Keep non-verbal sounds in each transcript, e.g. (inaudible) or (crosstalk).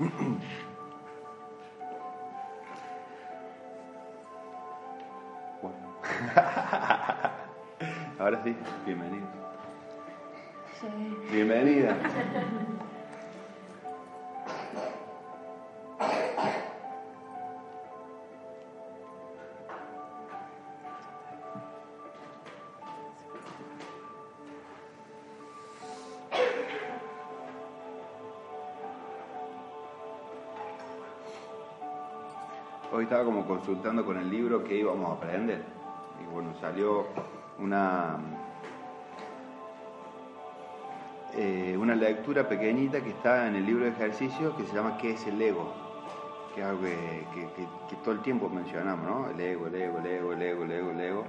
(laughs) Ahora sí, bienvenido. Bienvenida. (laughs) como consultando con el libro que íbamos a aprender. Y bueno, salió una, eh, una lectura pequeñita que está en el libro de ejercicios que se llama ¿Qué es el ego? Que es algo que, que- que todo el tiempo mencionamos, ¿no? El ego, el ego, el ego, el ego, el ego, el ego.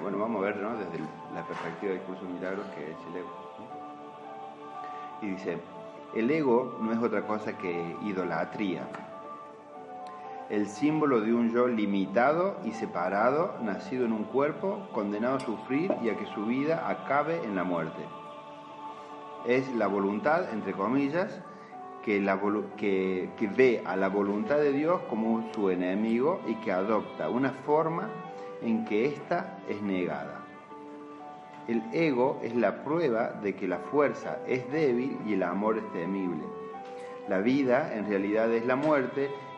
Bueno, vamos a ver, ¿no? Desde la perspectiva del curso de milagros, ¿qué es el ego? Y dice, el ego no es otra cosa que idolatría el símbolo de un yo limitado y separado, nacido en un cuerpo, condenado a sufrir y a que su vida acabe en la muerte. Es la voluntad, entre comillas, que, ve a la voluntad de Dios como su enemigo y que adopta una forma en que ésta es negada. El ego es la prueba de que la fuerza es débil y el amor es temible. La vida en realidad es la muerte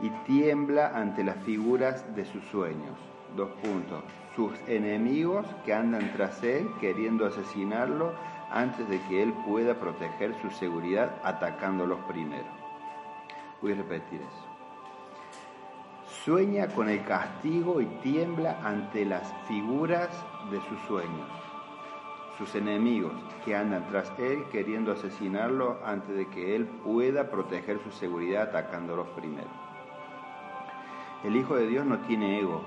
y tiembla ante las figuras de sus sueños. Dos puntos. Sus enemigos que andan tras él queriendo asesinarlo antes de que él pueda proteger su seguridad atacándolos primero. Voy a repetir eso. Sueña con el castigo y tiembla ante las figuras de sus sueños sus enemigos que andan tras él queriendo asesinarlo antes de que él pueda proteger su seguridad atacándolos primero. El Hijo de Dios no tiene ego.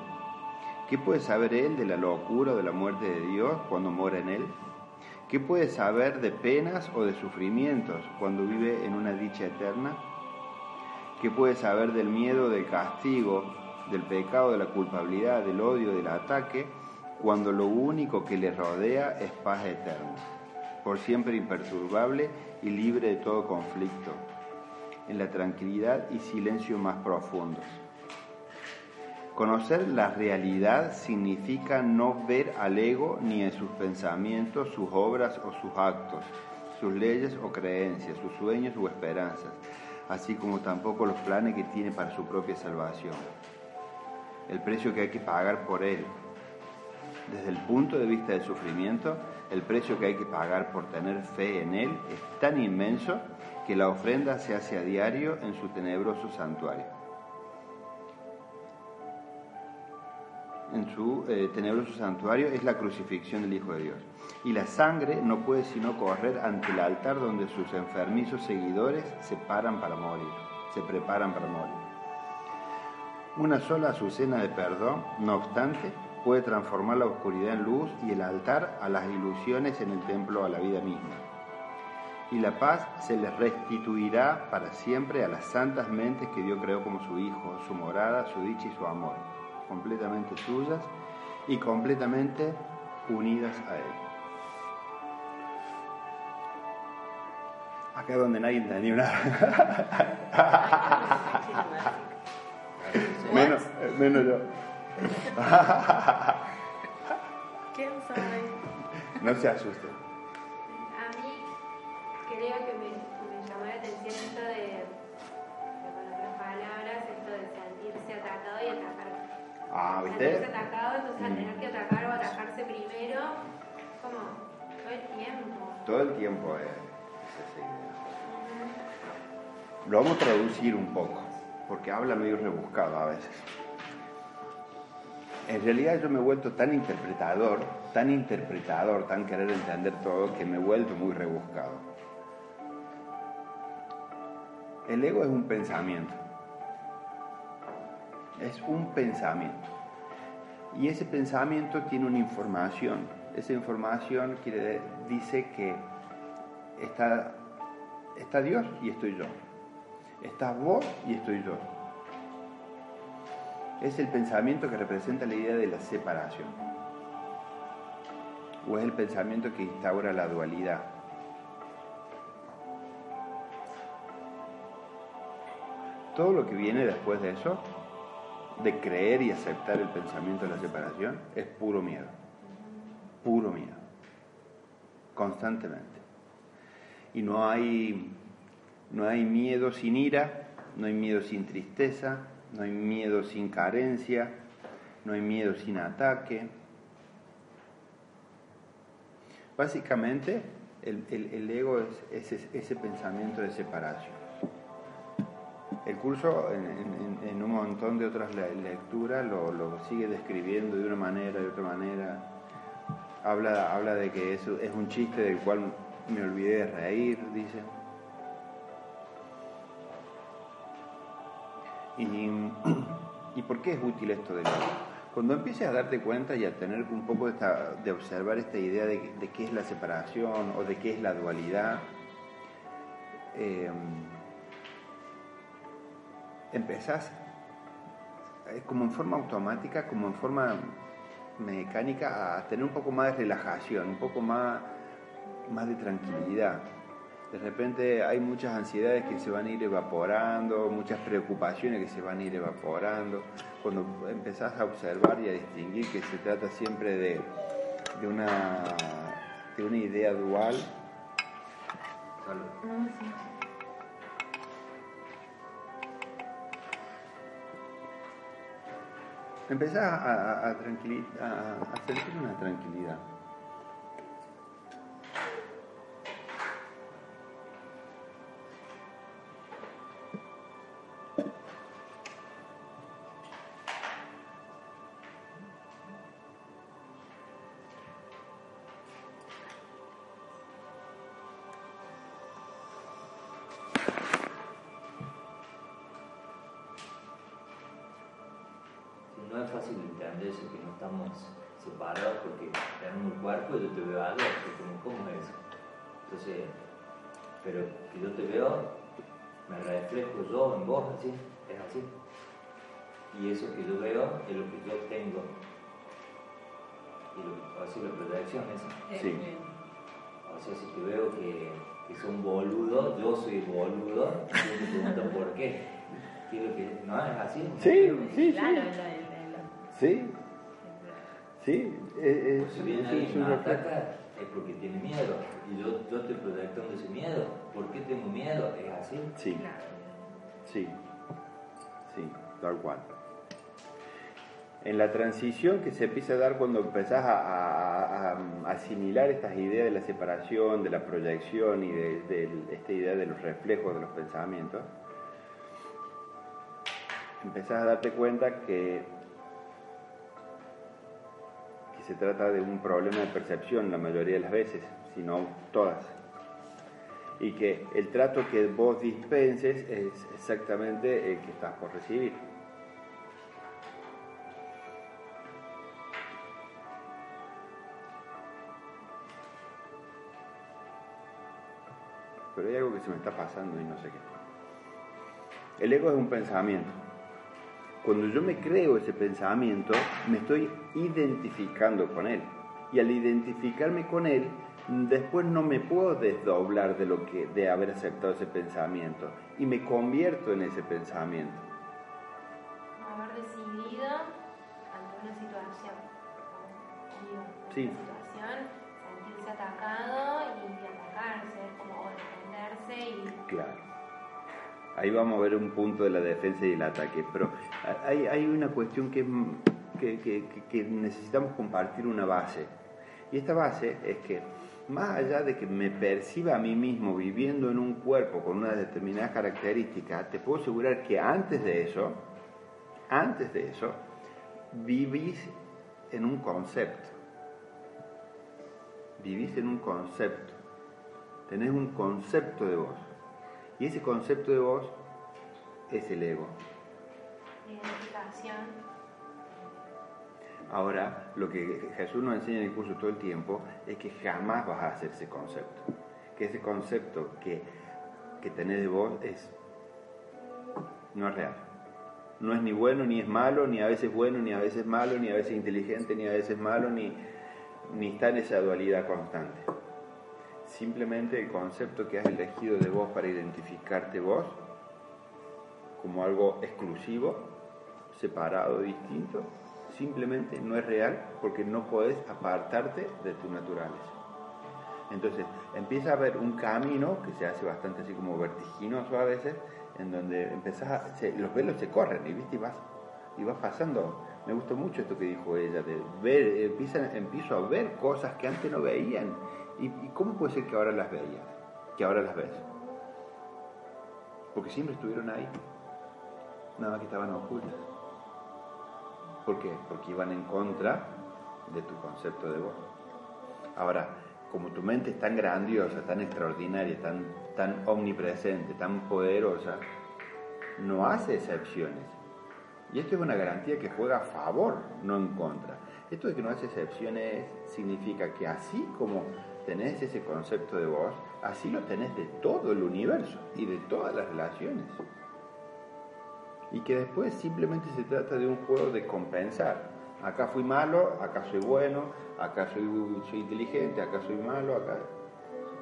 ¿Qué puede saber él de la locura o de la muerte de Dios cuando mora en él? ¿Qué puede saber de penas o de sufrimientos cuando vive en una dicha eterna? ¿Qué puede saber del miedo, del castigo, del pecado, de la culpabilidad, del odio, del ataque, cuando lo único que le rodea es paz eterna, por siempre imperturbable y libre de todo conflicto, en la tranquilidad y silencio más profundos? Conocer la realidad significa no ver al ego ni en sus pensamientos, sus obras o sus actos, sus leyes o creencias, sus sueños o esperanzas, así como tampoco los planes que tiene para su propia salvación. El precio que hay que pagar por él. Desde el punto de vista del sufrimiento, el precio que hay que pagar por tener fe en él es tan inmenso que la ofrenda se hace a diario en su tenebroso santuario. En su eh, tenebroso santuario es la crucifixión del Hijo de Dios. Y la sangre no puede sino correr ante el altar donde sus enfermizos seguidores se paran para morir, se preparan para morir. Una sola azucena de perdón, no obstante, puede transformar la oscuridad en luz y el altar a las ilusiones en el templo a la vida misma. Y la paz se les restituirá para siempre a las santas mentes que Dios creó como su Hijo, su morada, su dicha y su amor completamente suyas y completamente unidas a Él. Acá es donde nadie entendió nada. (laughs) menos, menos yo. ¿Quién sabe? No se asusten. leo que me, me Ah, ¿viste? atacado, entonces al Mm. tener que atacar o atajarse primero, como todo el tiempo. Todo el tiempo es, es esa idea. Lo vamos a traducir un poco, porque habla medio rebuscado a veces. En realidad yo me he vuelto tan interpretador, tan interpretador, tan querer entender todo, que me he vuelto muy rebuscado. El ego es un pensamiento. Es un pensamiento. Y ese pensamiento tiene una información. Esa información dice que está, está Dios y estoy yo. Estás vos y estoy yo. Es el pensamiento que representa la idea de la separación. O es el pensamiento que instaura la dualidad. Todo lo que viene después de eso, de creer y aceptar el pensamiento de la separación, es puro miedo. Puro miedo. Constantemente. Y no hay, no hay miedo sin ira, no hay miedo sin tristeza, no hay miedo sin carencia, no hay miedo sin ataque. Básicamente, el, el- ego es ese, ese pensamiento de separación. El curso, en, un montón de otras le- lecturas, lo, sigue describiendo de una manera, de otra manera. Habla, habla de que eso es un chiste del cual me olvidé de reír, dice. Y, (clears throat) ¿Y por qué es útil esto del ego? Cuando empieces a darte cuenta y a tener un poco de, de observar esta idea de, de qué es la separación o de qué es la dualidad, eh, empezás eh, como en forma automática, como en forma mecánica, a tener un poco más de relajación, un poco más, más de tranquilidad. De repente hay muchas ansiedades que se van a ir evaporando, muchas preocupaciones que se van a ir evaporando. Cuando empezás a observar y a distinguir que se trata siempre de, de una, de una idea dual, Salud. Empezás a, a- sentir una tranquilidad. Pero que yo te veo, me reflejo yo en vos, así, es así. Y eso que yo veo es lo que yo tengo. Y lo, así la proyección es. Sí. O sea, si te veo que, que son boludo, yo soy boludo, y yo te pregunto por qué. ¿Qué es lo que, ¿No es así? Sí, sí, Claro, sí. Sí, sí. Si es- viene es- es un me reflejo. ataca, es porque tiene miedo. Y yo, yo estoy proyectando ese miedo. ¿Por qué tengo miedo? Es así. Sí, sí, sí, tal cual. En la transición que se empieza a dar cuando empezás a, a- a- a asimilar estas ideas de la separación, de la proyección y de, de esta idea de los reflejos de los pensamientos, empezás a darte cuenta que se trata de un problema de percepción la mayoría de las veces, si no todas. Y que el trato que vos dispenses es exactamente el que estás por recibir. Pero hay algo que se me está pasando y no sé qué. El ego es un pensamiento. Cuando yo me creo ese pensamiento, me estoy identificando con él. Y al identificarme con él, después no me puedo desdoblar de lo que de haber aceptado ese pensamiento y me convierto en ese pensamiento. haber decidido ante una situación, Sí. Ahí vamos a ver un punto de la defensa y el ataque, pero hay, una cuestión que, que, necesitamos compartir una base. Y esta base es que más allá de que me perciba a mí mismo viviendo en un cuerpo con una determinada característica, te puedo asegurar que antes de eso, antes de eso, vivís en un concepto. Vivís en un concepto. Tenés un concepto de vos. Y ese concepto de vos es el ego. Identificación. Ahora, lo que Jesús nos enseña en el curso todo el tiempo es que jamás vas a hacer ese concepto. Que ese concepto que, que tenés de vos es, no es real. No es ni bueno ni es malo, ni a veces bueno, ni a veces malo, ni a veces inteligente, ni a veces malo, ni, ni está en esa dualidad constante. Simplemente el concepto que has elegido de vos para identificarte vos como algo exclusivo, separado, distinto, simplemente no es real porque no puedes apartarte de tu naturaleza. Entonces empieza a haber un camino que se hace bastante así como vertiginoso a veces, en donde empezás a, los velos se corren y, ¿viste? y vas y vas pasando. Me gustó mucho esto que dijo ella, de ver, empieza, empiezo a ver cosas que antes no veían. ¿Y, ¿Y cómo puede ser que ahora las veías? Que ahora las ves. Porque siempre estuvieron ahí, nada más que estaban ocultas. ¿Por qué? Porque iban en contra de tu concepto de vos. Ahora, como tu mente es tan grandiosa, tan extraordinaria, tan, tan omnipresente, tan poderosa, no hace excepciones. Y esto es una garantía que juega a favor, no en contra. Esto de que no hace excepciones significa que así como tenés ese concepto de vos, así lo tenés de todo el universo y de todas las relaciones y que después simplemente se trata de un juego de compensar. Acá fui malo, acá soy bueno, acá soy, soy inteligente, acá soy malo, acá...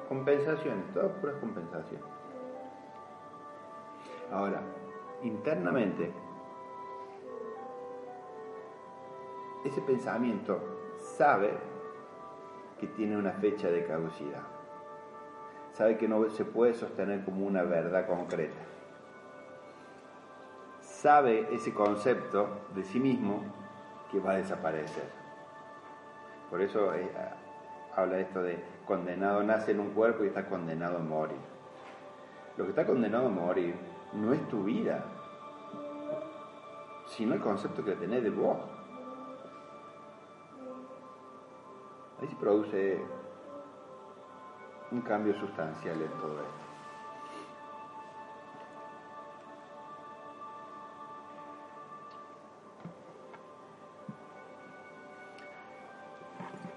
Compensaciones, todas puras compensaciones. Ahora, internamente, ese pensamiento sabe que tiene una fecha de caducidad. Sabe que no se puede sostener como una verdad concreta sabe ese concepto de sí mismo que va a desaparecer. Por eso eh, habla esto de condenado nace en un cuerpo y está condenado a morir. Lo que está condenado a morir no es tu vida, sino el concepto que tenés de vos. Ahí se produce un cambio sustancial en todo esto.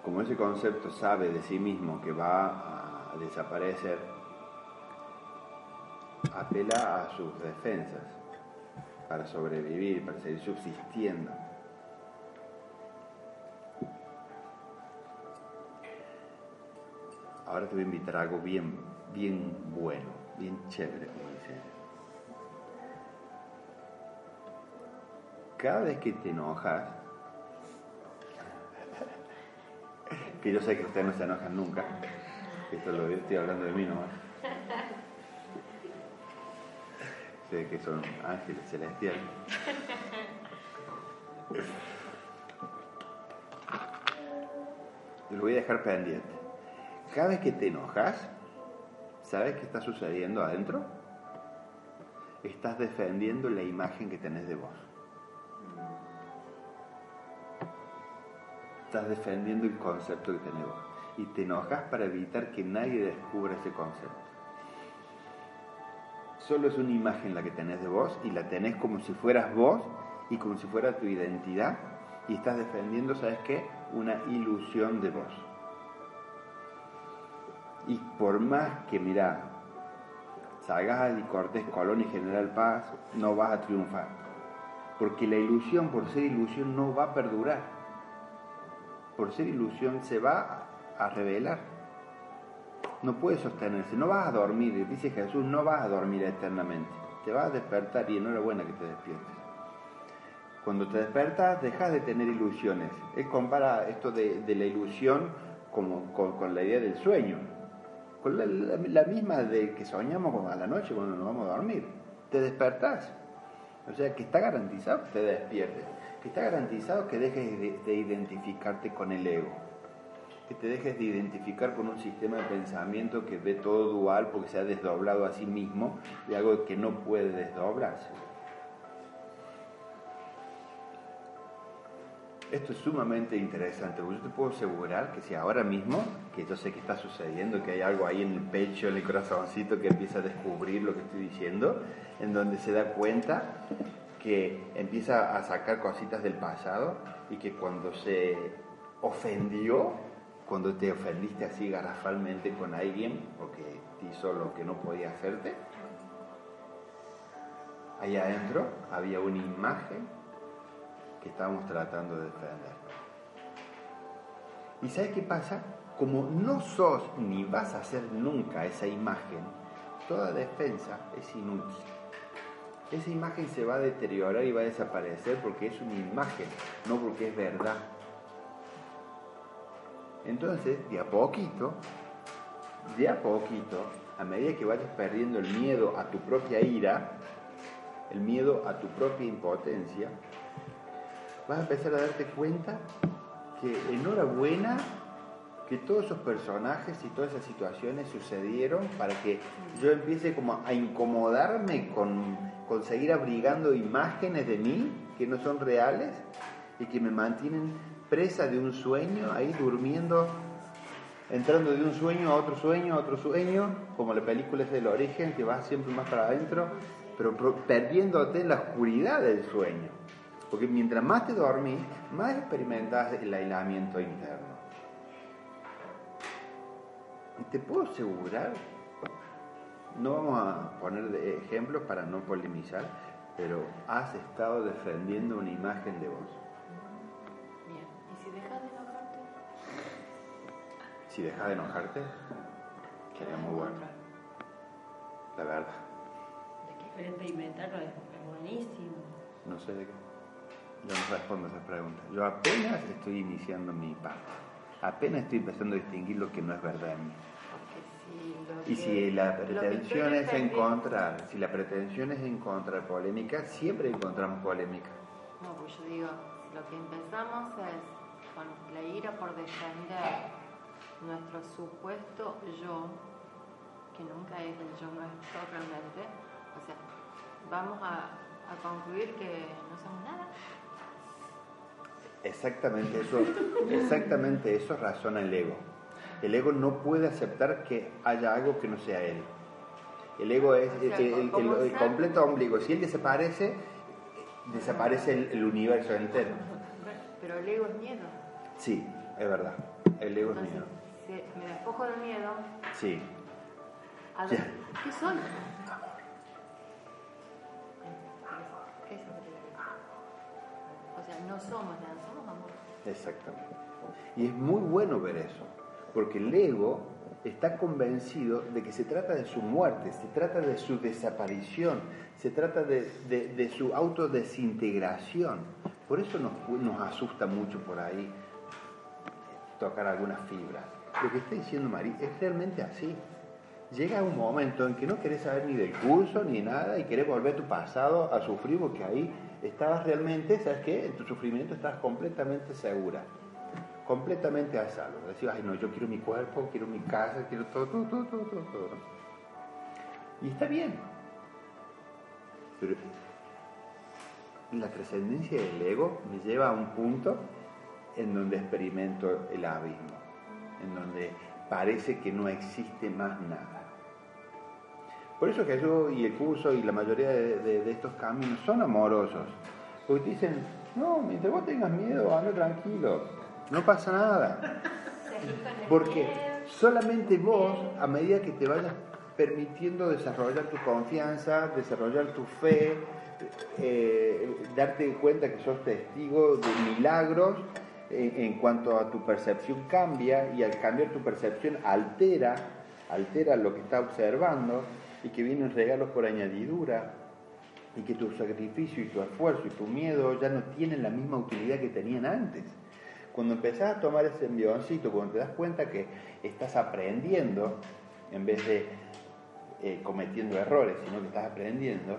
como ese concepto sabe de sí mismo que va a desaparecer, apela a sus defensas para sobrevivir, para seguir subsistiendo. Ahora te voy a invitar a algo bien, bien bueno, bien chévere, como dice. Cada vez que te enojas, (laughs) que yo sé que ustedes no se enojan nunca. Esto lo estoy hablando de mí nomás. (laughs) Sé que son ángeles celestiales. (laughs) Lo voy a dejar pendiente. Cada vez que te enojas, ¿sabes qué está sucediendo adentro? Estás defendiendo la imagen que tenés de vos. estás defendiendo el concepto que tenemos y te enojas para evitar que nadie descubra ese concepto. Solo es una imagen la que tenés de vos y la tenés como si fueras vos y como si fuera tu identidad y estás defendiendo, ¿sabes qué? Una ilusión de vos. Y por más que, mira, salgas y cortes Colón y General Paz, no vas a triunfar. Porque la ilusión, por ser ilusión, no va a perdurar por ser ilusión, se va a revelar. No puede sostenerse, no vas a dormir, dice Jesús, no vas a dormir eternamente. Te vas a despertar y enhorabuena que te despiertes. Cuando te despertas, dejas de tener ilusiones. Él compara esto de, la ilusión como, con, la idea del sueño. Con la, misma de que soñamos a la noche cuando nos vamos a dormir. Te despertás. O sea, que está garantizado que te despiertes. Que está garantizado que dejes de, de identificarte con el ego. Que te dejes de identificar con un sistema de pensamiento que ve todo dual porque se ha desdoblado a sí mismo de algo que no puede desdoblarse. Esto es sumamente interesante, yo te puedo asegurar que si ahora mismo, que yo sé que está sucediendo, que hay algo ahí en el pecho, en el corazoncito que empieza a descubrir lo que estoy diciendo, en donde se da cuenta que empieza a sacar cositas del pasado y que cuando se ofendió, cuando te ofendiste así garrafalmente con alguien porque te hizo lo que no podía hacerte, ahí adentro había una imagen que estábamos tratando de defender. ¿Y sabes qué pasa? Como no sos ni vas a ser nunca esa imagen, toda defensa es inútil. Esa imagen se va a deteriorar y va a desaparecer porque es una imagen, no porque es verdad. Entonces, de a poquito, de a poquito, a medida que vayas perdiendo el miedo a tu propia ira, el miedo a tu propia impotencia, vas a empezar a darte cuenta que enhorabuena que todos esos personajes y todas esas situaciones sucedieron para que yo empiece como a incomodarme con, con seguir abrigando imágenes de mí que no son reales y que me mantienen presa de un sueño, ahí durmiendo, entrando de un sueño a otro sueño, a otro sueño, como la película es del origen, que va siempre más para adentro, pero perdiéndote en la oscuridad del sueño. Porque mientras más te dormís, más experimentas el aislamiento interno. Y te puedo asegurar, no vamos a poner ejemplos para no polemizar, pero has estado defendiendo una imagen de vos. Bien. ¿Y si dejas de enojarte? Si dejas de enojarte, sería muy bueno, la verdad. De que frente a inventarlo es buenísimo. No sé de qué. Yo no respondo a esas preguntas. Yo apenas estoy iniciando mi parte. Apenas estoy empezando a distinguir lo que no es verdad en mí. Y si la pretensión es encontrar, si la pretensión es encontrar polémica, siempre encontramos polémica. No, pues yo digo, lo que empezamos es con la ira por defender nuestro supuesto yo, que nunca es el yo nuestro realmente. O sea, vamos a, a concluir que no somos nada. Exactamente eso, exactamente eso razona el ego. El ego no puede aceptar que haya algo que no sea él. El ego es O sea, el, completo ombligo. Si él desaparece, desaparece el, universo entero. Pero el ego es miedo. Sí, es verdad. El ego es miedo. si me despojo del miedo, Sí. a ver, ¿qué soy? O sea, no somos nada, somos amor. Exactamente. Y es muy bueno ver eso, porque el ego está convencido de que se trata de su muerte, se trata de su desaparición, se trata de, su autodesintegración. Por eso nos, nos asusta mucho por ahí tocar algunas fibras. Lo que está diciendo María es realmente así. Llega un momento en que no querés saber ni del curso ni nada y querés volver a tu pasado a sufrir porque ahí estabas realmente, ¿sabes qué? En tu sufrimiento estabas completamente segura, completamente a salvo. Decías, ay no, yo quiero mi cuerpo, quiero mi casa, quiero todo, todo, todo, todo, todo. todo. Y está bien. Pero la trascendencia del ego me lleva a un punto en donde experimento el abismo, en donde parece que no existe más nada. Por eso Jesús y el curso y la mayoría de, de- de estos caminos son amorosos, porque te dicen, no, mientras vos tengas miedo, anda tranquilo, no pasa nada. (laughs) Porque solamente vos, a medida que te vayas permitiendo desarrollar tu confianza, desarrollar tu fe, eh, darte cuenta que sos testigo de milagros, en, en cuanto a tu percepción cambia y al cambiar tu percepción altera, altera lo que está observando y que vienen regalos por añadidura y que tu sacrificio y tu esfuerzo y tu miedo ya no tienen la misma utilidad que tenían antes. Cuando empezás a tomar ese envioncito, cuando te das cuenta que estás aprendiendo, en vez de eh, cometiendo errores, sino que estás aprendiendo,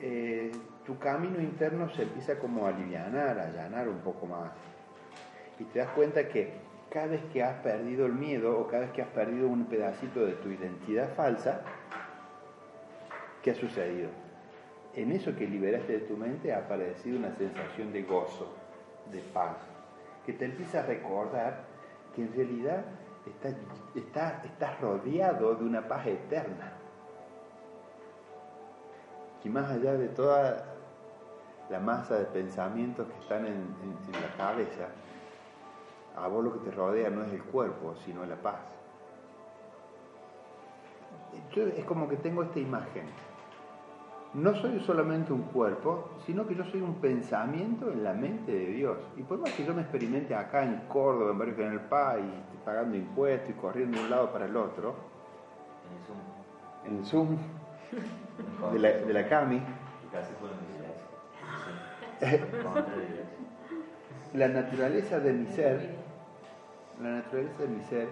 eh, tu camino interno se empieza como a aliviar, a allanar un poco más. Y te das cuenta que cada vez que has perdido el miedo o cada vez que has perdido un pedacito de tu identidad falsa, ¿qué ha sucedido? En eso que liberaste de tu mente ha aparecido una sensación de gozo, de paz, que te empieza a recordar que en realidad estás, está, rodeado de una paz eterna. Y más allá de toda la masa de pensamientos que están en la cabeza, a vos lo que te rodea no es el cuerpo, sino la paz. Yo es como que tengo esta imagen. No soy solamente un cuerpo, sino que yo soy un pensamiento en la mente de Dios. Y por más que yo me experimente acá en Córdoba, en Barrio General Paz, y pagando impuestos y corriendo de un lado para el otro, en el Zoom, de la, de la Cami, Casi (laughs) la naturaleza de mi ser, la naturaleza de mi ser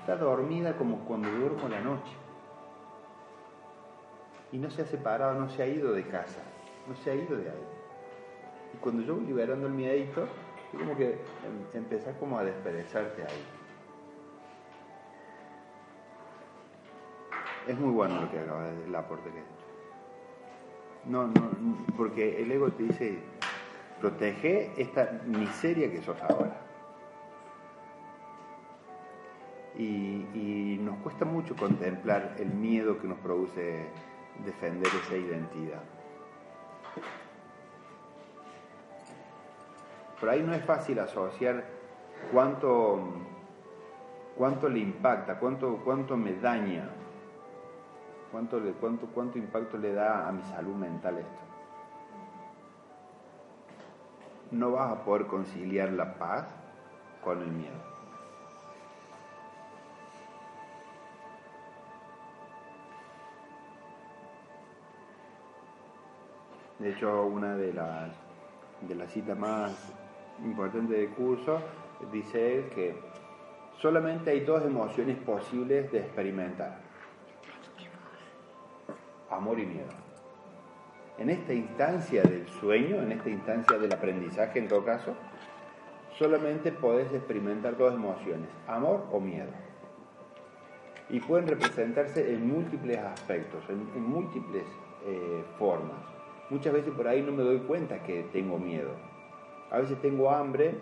está dormida como cuando duermo la noche. Y no se ha separado, no se ha ido de casa, no se ha ido de ahí. Y cuando yo voy liberando el miedito, es como que em- empezás como a desperezarte ahí. Es muy bueno lo que acaba de el aporte que. No, no, porque el ego te dice, protege esta miseria que sos ahora. Y, nos cuesta mucho contemplar el miedo que nos produce defender esa identidad. Por ahí no es fácil asociar cuánto, cuánto le impacta, cuánto, cuánto me daña, cuánto, cuánto, cuánto impacto le da a mi salud mental esto. No vas a poder conciliar la paz con el miedo. De hecho, una de las, de las citas más importantes del curso dice que solamente hay dos emociones posibles de experimentar. Amor y miedo. En esta instancia del sueño, en esta instancia del aprendizaje en todo caso, solamente podés experimentar dos emociones, amor o miedo. Y pueden representarse en múltiples aspectos, en, múltiples eh, formas. Muchas veces por ahí no me doy cuenta que tengo miedo. A veces tengo hambre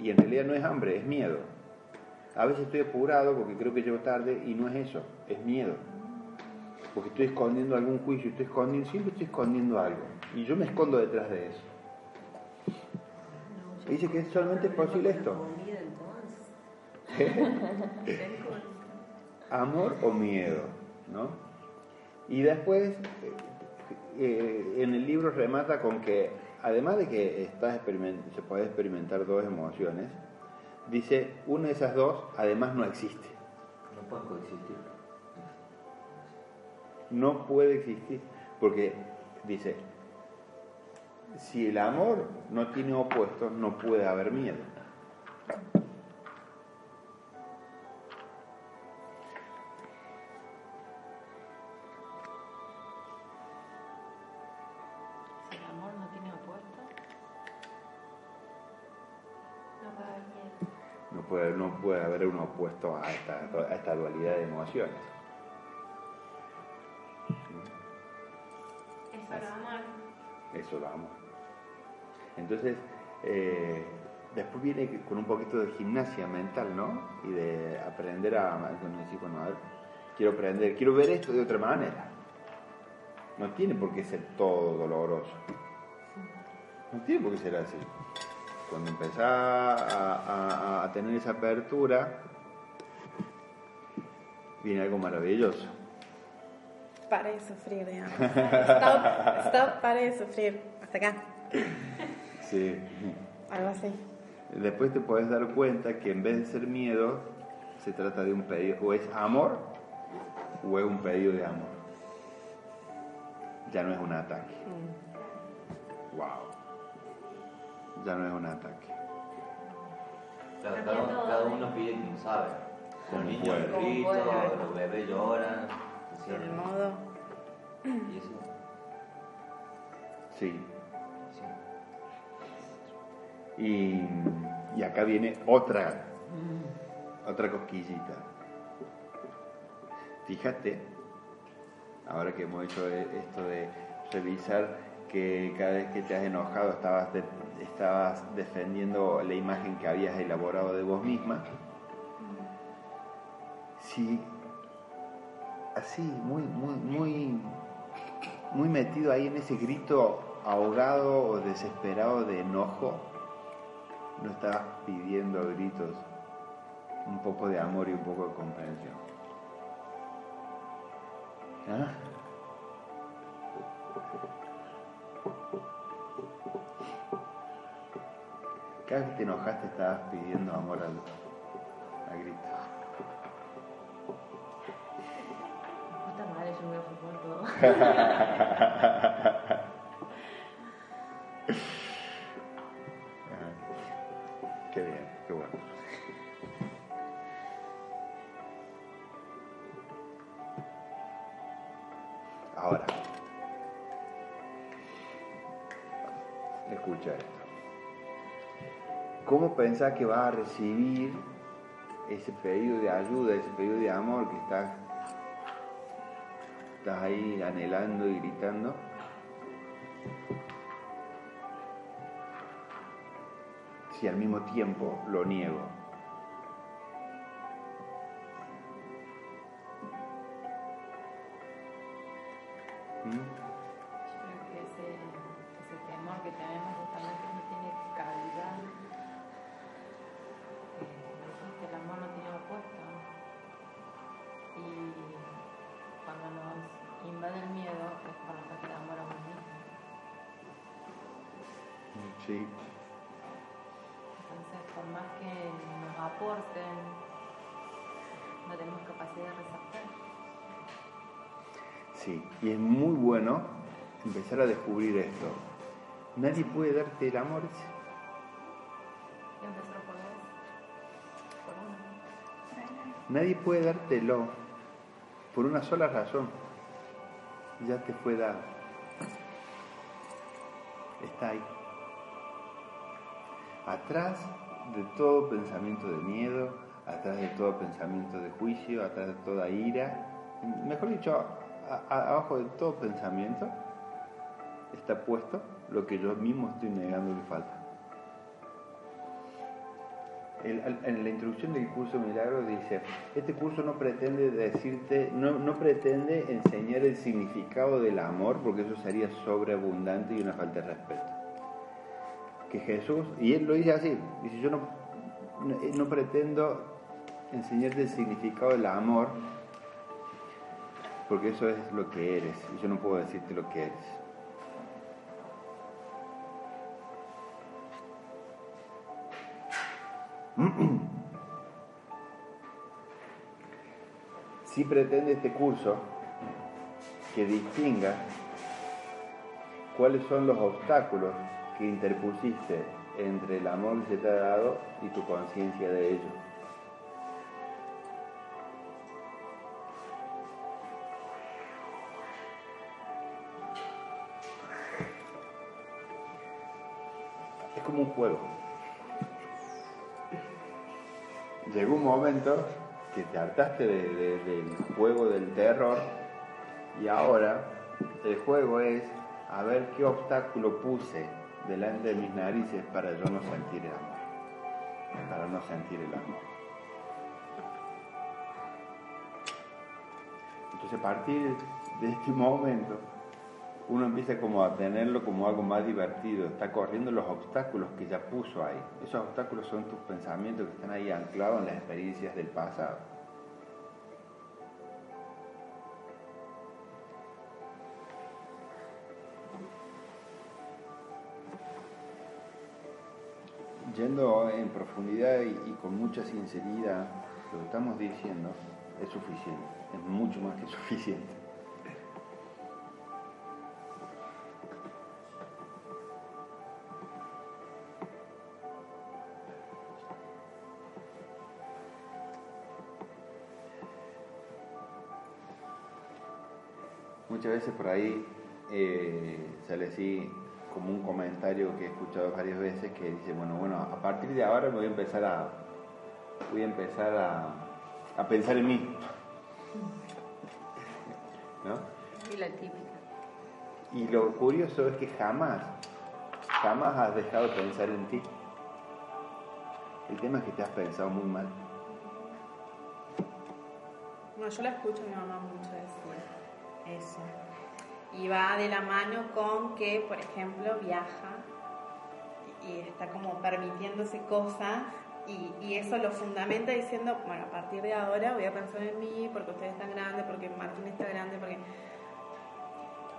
y en realidad no es hambre, es miedo. A veces estoy apurado porque creo que llego tarde y no es eso, es miedo. Porque estoy escondiendo algún juicio, estoy escondiendo, siempre estoy escondiendo algo. Y yo me escondo detrás de eso. Dice que solamente es posible esto. (laughs) (laughs) Amor o miedo, ¿no? Y después eh, en el libro remata con que, además de que estás se puede experimentar dos emociones, dice, una de esas dos además no existe, No pueden coexistir. No puede existir, porque dice, si el amor no tiene opuestos, no puede haber miedo. Si el amor no tiene opuesto, No puede haber miedo. No puede, no puede haber un opuesto a esta, a esta dualidad de emociones. Eso amo. Entonces, eh, después viene con un poquito de gimnasia mental, ¿no? Y de aprender a, decir, bueno, quiero aprender, quiero ver esto de otra manera. No tiene por qué ser todo doloroso. No tiene por qué ser así. Cuando empezás a tener esa apertura, viene algo maravilloso. Pare de sufrir, digamos. (laughs) Stop, stop, pare de sufrir. Hasta acá. Sí. Algo así. Después te puedes dar cuenta que en vez de ser miedo, se trata de un pedido, o es amor o es un pedido de amor. Ya no es un ataque. Wow. Ya no es un ataque. Cada, uno pide como sabe. Los niños puede. los bebés lloran. O sea, El modo. Y eso, Sí. sí. Y, y acá viene otra, otra cosquillita. Fíjate, ahora que hemos hecho e- esto de revisar que cada vez que te has enojado estabas, de- estabas defendiendo la imagen que habías elaborado de vos misma. Si así, muy, muy, muy, muy metido ahí en ese grito ahogado o desesperado de enojo, no estás pidiendo a gritos un poco de amor y un poco de comprensión. ¿Ah? Cada vez que te enojaste estabas pidiendo amor a Qué bien, qué bueno. Ahora, escucha esto. ¿Cómo pensás que vas a recibir ese pedido de ayuda, ese pedido de amor que estás, estás ahí anhelando y gritando? si al mismo tiempo lo niego? Empezar a descubrir esto. Nadie puede darte el amor. Nadie puede dártelo por una sola razón. Ya te fue dado. Está ahí. Atrás de todo pensamiento de miedo, atrás de todo pensamiento de juicio, atrás de toda ira, mejor dicho, a- a- abajo de todo pensamiento está puesto lo que yo mismo estoy negando que falta. En la introducción del curso Milagros dice, este curso no pretende decirte, no, no pretende enseñar el significado del amor, porque eso sería sobreabundante y una falta de respeto. Que Jesús, y él lo dice así, dice, yo no, no, no pretendo enseñarte el significado del amor, porque eso es lo que eres, y yo no puedo decirte lo que eres. (clears throat) Si pretende este curso que distinga cuáles son los obstáculos que interpusiste entre el amor que te ha dado y tu conciencia de ello. Es como un juego. Llegó un momento que te hartaste de- de- del juego del terror y ahora el juego es a ver qué obstáculo puse delante de mis narices para yo no sentir el amor, para no sentir el amor. Entonces a partir de este momento uno empieza como a tenerlo como algo más divertido, está corriendo los obstáculos que ya puso ahí. Esos obstáculos son tus pensamientos que están ahí anclados en las experiencias del pasado. Yendo en profundidad y, y con mucha sinceridad, lo que estamos diciendo es suficiente, es mucho más que (laughs) suficiente. Muchas veces por ahí eh, sale así como un comentario que he escuchado varias veces que dice, bueno, bueno, a partir de ahora voy a empezar a voy a empezar a, a pensar en mí. (laughs) ¿No? Y la típica. Y lo curioso es que jamás, jamás has dejado de pensar en ti. El tema es que te has pensado muy mal. No, yo la escucho a mi mamá mucho decir eso. Y va de la mano con que, por ejemplo, viaja y está como permitiéndose cosas y, y eso lo fundamenta diciendo, bueno, a partir de ahora voy a pensar en mí porque usted está grande, porque Martín está grande, porque...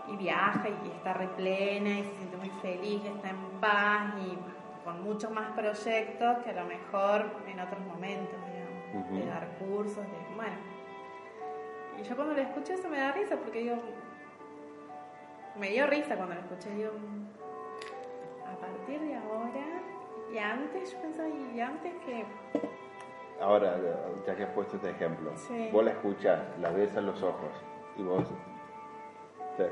Y viaja y está replena y se siente muy feliz, está en paz y con muchos más proyectos que a lo mejor en otros momentos, digamos, de dar cursos, de... Bueno, y yo cuando lo escuché eso me da risa porque digo, me dio risa cuando lo escuché, digo, a partir de ahora, y antes yo pensaba, y antes que, Ahora, ya que has puesto este ejemplo, Sí. vos la escuchás, la ves a los ojos y vos, o sea,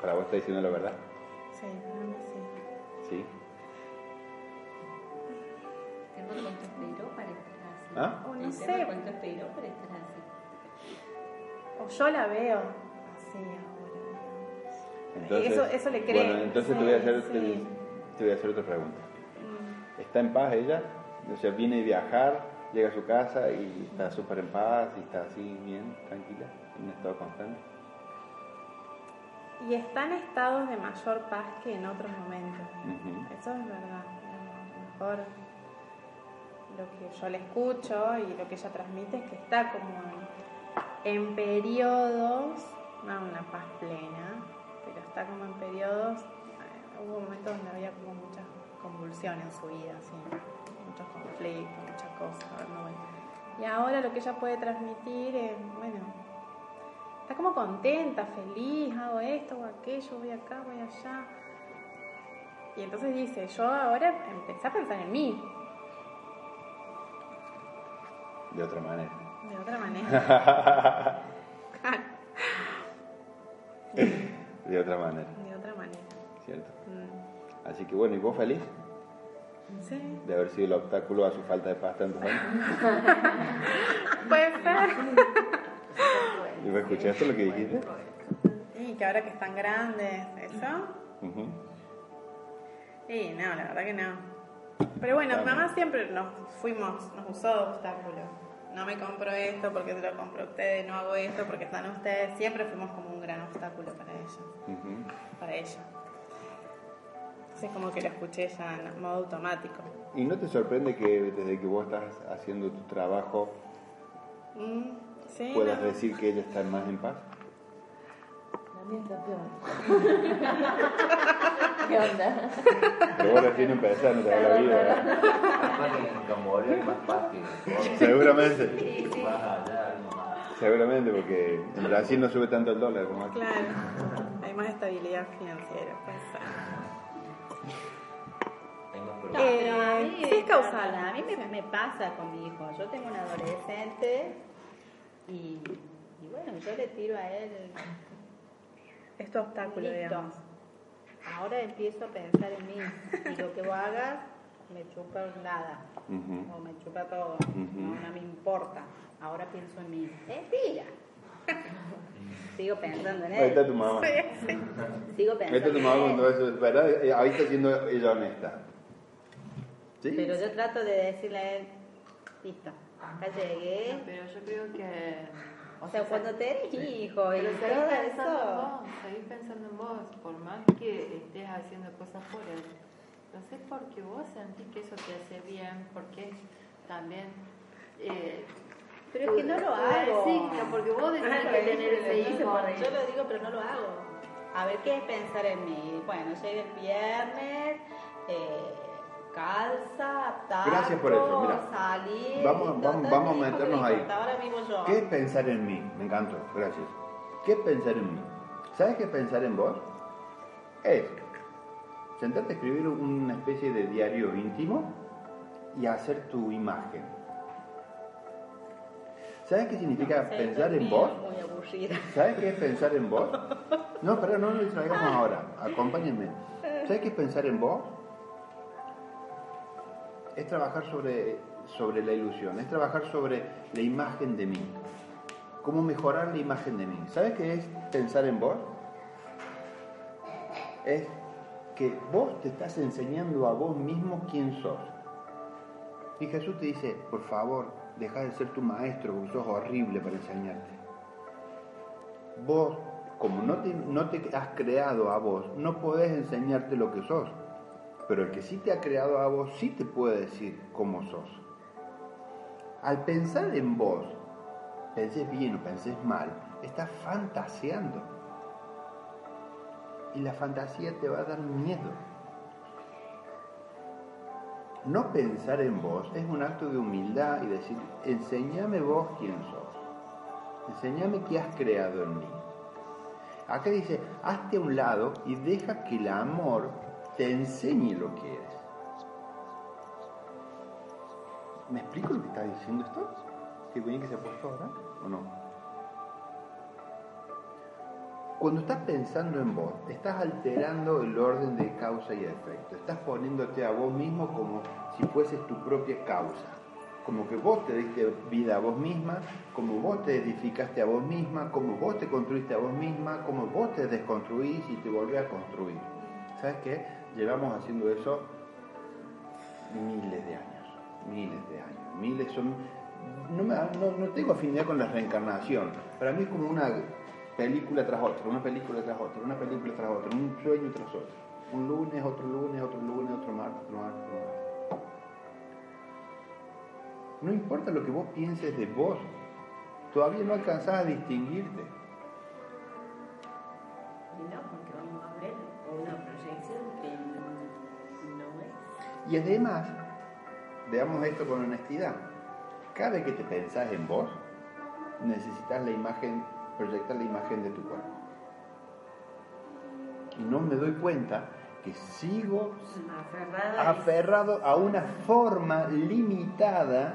para vos está diciendo la verdad, sí, para mí sí. ¿sí? Tengo cuánto esperó para estar así. ¿Ah? O no Tengo sé, cuánto esperó para estar así. O yo la veo así ahora. Entonces, Eso- eso le cree. Bueno, entonces te, voy a hacer, Sí, te- voy a hacer otra pregunta. Mm, ¿Está en paz ella? O sea, viene de viajar, llega a su casa y está súper en paz y está así bien, tranquila, en un estado constante. Y está en estados de mayor paz que en otros momentos. Eso es verdad. A lo mejor lo que yo le escucho y lo que ella transmite es que está como en, en periodos, no una paz plena, pero está como en periodos. eh, Hubo momentos donde había como muchas convulsiones en su vida, así, muchos conflictos, muchas cosas. vueltas. Y ahora lo que ella puede transmitir es, bueno, está como contenta, feliz, hago esto, hago aquello, voy acá, voy allá. Y entonces dice, yo ahora empecé a pensar en mí, De otra manera. De otra manera. (laughs) De otra manera, de otra manera. ¿cierto? Mm. Así que bueno, ¿y vos feliz Sí, de haber sido el obstáculo a su falta de paz tantos años? (laughs) puede ser. ¿Y vos escuchaste lo que dijiste? Y que ahora que están grandes, eso. Y no, la verdad que no. Pero bueno, Claro. mamá siempre nos fuimos, nos usó de obstáculo. No me compro esto porque se lo compro a ustedes, no hago esto porque están ustedes. Siempre fuimos como un gran obstáculo para ella. Ujú. Para ella. Entonces como que lo escuché ya en modo automático. ¿Y no te sorprende que desde que vos estás haciendo tu trabajo Mm, sí, puedas no. decir que ella está más en paz? La mía está peor. (laughs) ¿Qué onda? Vos recién empezando te da la vida, es más fácil. Seguramente, seguramente, porque en Brasil no sube tanto el dólar como aquí. Claro, hay más estabilidad financiera. problemas. Eh, pero a mí, sí es causal. A mí me, me pasa con mi hijo. Yo tengo un adolescente y, y bueno, yo le tiro a él. Es tu obstáculo, Listo. digamos. Ahora empiezo a pensar en mí. Y lo que vos hagas, me chupa nada. Ujú. O me chupa todo. No, no me importa. Ahora pienso en mí. Mentira. (laughs) Sigo pensando en Ahí está él. tu mamá. Sí, sí. Sigo Ahí pensando está tu en mamá él. todo eso, ¿verdad? Eh, Ahí está siendo ella honesta. ¿Sí? Pero yo trato de decirle a él, listo, acá llegué. Pero yo creo que. O sea, cuando te eres hijo y todo pensando en eso. vos, seguís pensando en vos, por más que estés haciendo cosas por él. Entonces, porque vos sentís que eso te hace bien, porque también. Eh, Pero es que no lo hago. designo, porque vos decidís que tener ese hijo. Yo lo digo, pero no lo hago. A ver, ¿qué es pensar en mí? Bueno, llega el viernes, eh, calza, taco, Gracias por eso, mira. salir. Vamos- vamos- vamos a meternos ¿qué le ahí. Ahora yo. ¿Qué es pensar en mí? Me encantó, gracias. ¿Qué es pensar en mí? ¿Sabes qué es pensar en vos? Es sentarte a escribir una especie de diario íntimo y hacer tu imagen. ¿Sabes qué significa pensar en vos? ¿Sabes qué es pensar en vos? (laughs) No, pero no lo distraigamos ahora. Acompáñenme. ¿Sabes qué es pensar en vos? Es trabajar sobre, sobre la ilusión, es trabajar sobre la imagen de mí. ¿Cómo mejorar la imagen de mí? ¿Sabes qué es pensar en vos? Es que vos te estás enseñando a vos mismo quién sos. Y Jesús te dice, por favor, deja de ser tu maestro, porque sos horrible para enseñarte. Vos, como no te, no te has creado a vos, no podés enseñarte lo que sos. Pero el que sí te ha creado a vos, sí te puede decir cómo sos. Al pensar en vos, penses bien o penses mal, estás fantaseando. Y la fantasía te va a dar miedo. No pensar en vos es un acto de humildad y decir, enséñame vos quién sos. Enséñame qué has creado en mí. Acá dice, hazte a un lado y deja que el amor te enseñe lo que eres. ¿Me explico lo que está diciendo esto? ¿Qué bien que se ha puesto ahora o no? Cuando estás pensando en vos, estás alterando el orden de causa y efecto. Estás poniéndote a vos mismo como si fueses tu propia causa. Como que vos te diste vida a vos misma, como vos te edificaste a vos misma, como vos te construiste a vos misma, como vos te desconstruís y te volvés a construir. ¿Sabes qué? Llevamos haciendo eso miles de años, miles de años. Miles son... No, no tengo afinidad con la reencarnación. Para mí es como una película tras otra, una película tras otra, una película tras otra, un sueño tras otro. Un lunes, otro lunes, otro lunes, otro martes, otro martes, otro martes. No importa lo que vos pienses de vos, todavía no alcanzás a distinguirte. Y además, veamos esto con honestidad. Cada vez que te pensás en vos, necesitas la imagen, proyectar la imagen de tu cuerpo. Y no me doy cuenta que sigo Aferrada. aferrado a una forma limitada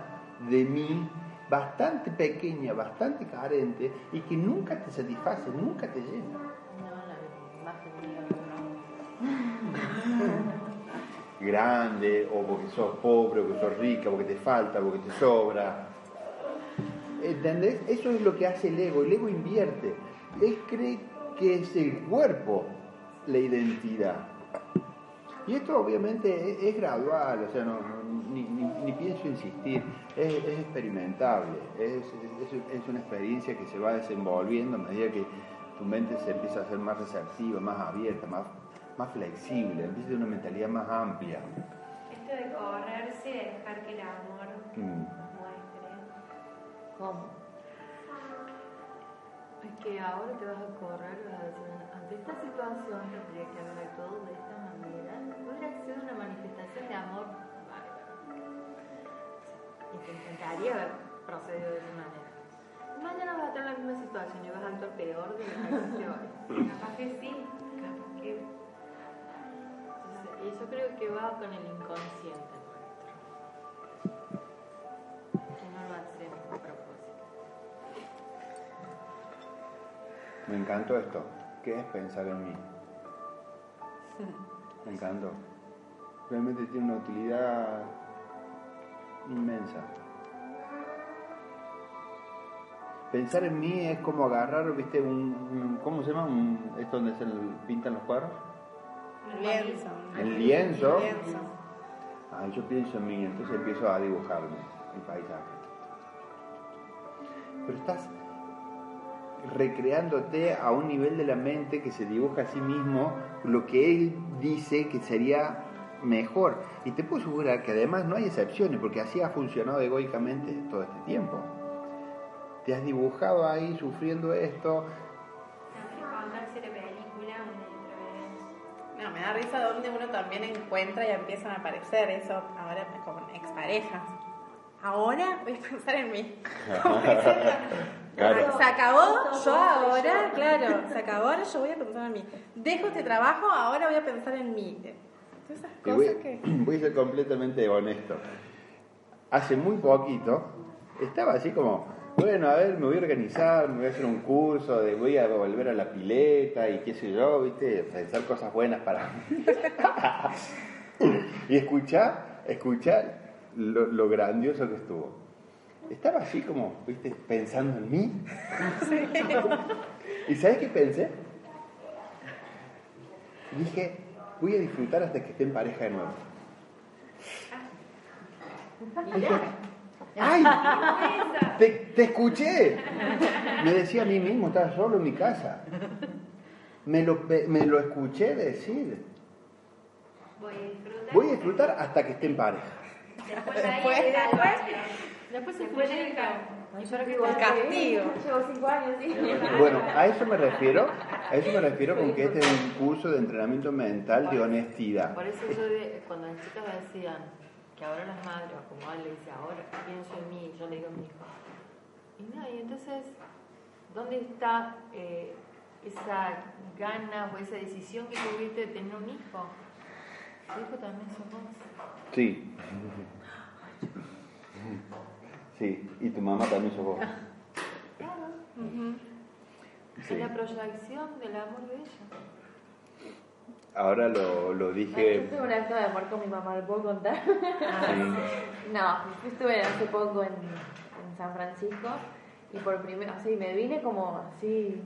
de mí, bastante pequeña, bastante carente, y que nunca te satisface, nunca te llena. Grande, o porque sos pobre, o porque sos rica, porque te falta, porque te sobra. ¿Entendés? Eso es lo que hace el ego. El ego invierte. Él cree que es el cuerpo la identidad. Y esto obviamente es, gradual, o sea, no, ni, ni- ni pienso insistir, es, experimentable, es, es- es una experiencia que se va desenvolviendo a medida que tu mente se empieza a ser más receptiva, más abierta, más, más flexible, empieza tener una mentalidad más amplia. Esto de correrse, dejar que el amor Mm. nos muestre. ¿Cómo? Es que ahora te vas a correr y vas a decir, ante esta situación tendría que haber todo de esta manera. Hubiera sido una manifestación de amor bárbaro. Y te encantaría haber procedido de esa manera. Mañana vas a estar en la misma situación y vas a actuar peor de lo que hoy. (laughs) Capaz que sí, capaz que y yo creo que va con el inconsciente nuestro. Que no lo hacemos a propósito. Me encantó esto. ¿Qué es pensar en mí? (laughs) Me encantó. Realmente tiene una utilidad inmensa. Pensar en mí es como agarrar, viste, un, un- ¿cómo se llama? Un, ¿Es donde se pintan los cuadros? El lienzo. El lienzo. Lienzo. Ah, yo pienso en mí, entonces empiezo a dibujarme el paisaje. Pero estás recreándote a un nivel de la mente que se dibuja a sí mismo lo que él dice que sería mejor. Y te puedo asegurar que además no hay excepciones, porque así ha funcionado egoicamente todo este tiempo. Te has dibujado ahí sufriendo esto, me da risa donde uno también encuentra y empiezan a aparecer eso ahora como exparejas. Ahora voy a pensar en mí. (laughs) Claro. Se acabó, yo ahora, claro, se acabó, ahora yo voy a pensar en mí. Dejo este trabajo, ahora voy a pensar en mí. Esas Y voy, cosas que... (clears throat) voy a ser completamente honesto. Hace muy poquito estaba así como bueno, a ver, me voy a organizar, me voy a hacer un curso, de, voy a volver a la pileta y qué sé yo, ¿viste? Pensar cosas buenas para mí. (laughs) y escuchar, escuchar lo, lo grandioso que estuvo. Estaba así como, ¿viste? Pensando en mí. (laughs) ¿Y sabes qué pensé? Dije, voy a disfrutar hasta que esté en pareja de nuevo. Dije, ¡Ay! Te, te escuché. Me decía a mí mismo, estaba solo en mi casa. Me lo, me lo escuché decir. Voy a disfrutar. Voy a disfrutar hasta que esté en pareja. Después Después, el después. Después se fue llega. ¿Y para qué El tal? castigo. Llevo cinco años, sí. Bueno, a eso me refiero, a eso me refiero con que este es un curso de entrenamiento mental de honestidad. Por eso yo, de- cuando las chicas me decían que ahora las madres, o como él le dice ahora, pienso en mí, yo le digo a mi hijo. Y nada, y entonces, ¿dónde está eh, esa gana o esa decisión que tuviste de tener un hijo? Tu hijo también sos vos. Sí. Sí, y tu mamá también sos vos. Claro, Sí. es la proyección del amor de ella. Ahora lo, lo Yo dije. tuve un acto de amor con mi mamá, ¿lo puedo contar? sí. (laughs) No, yo estuve hace poco en, en San Francisco y por primera, así me vine como así,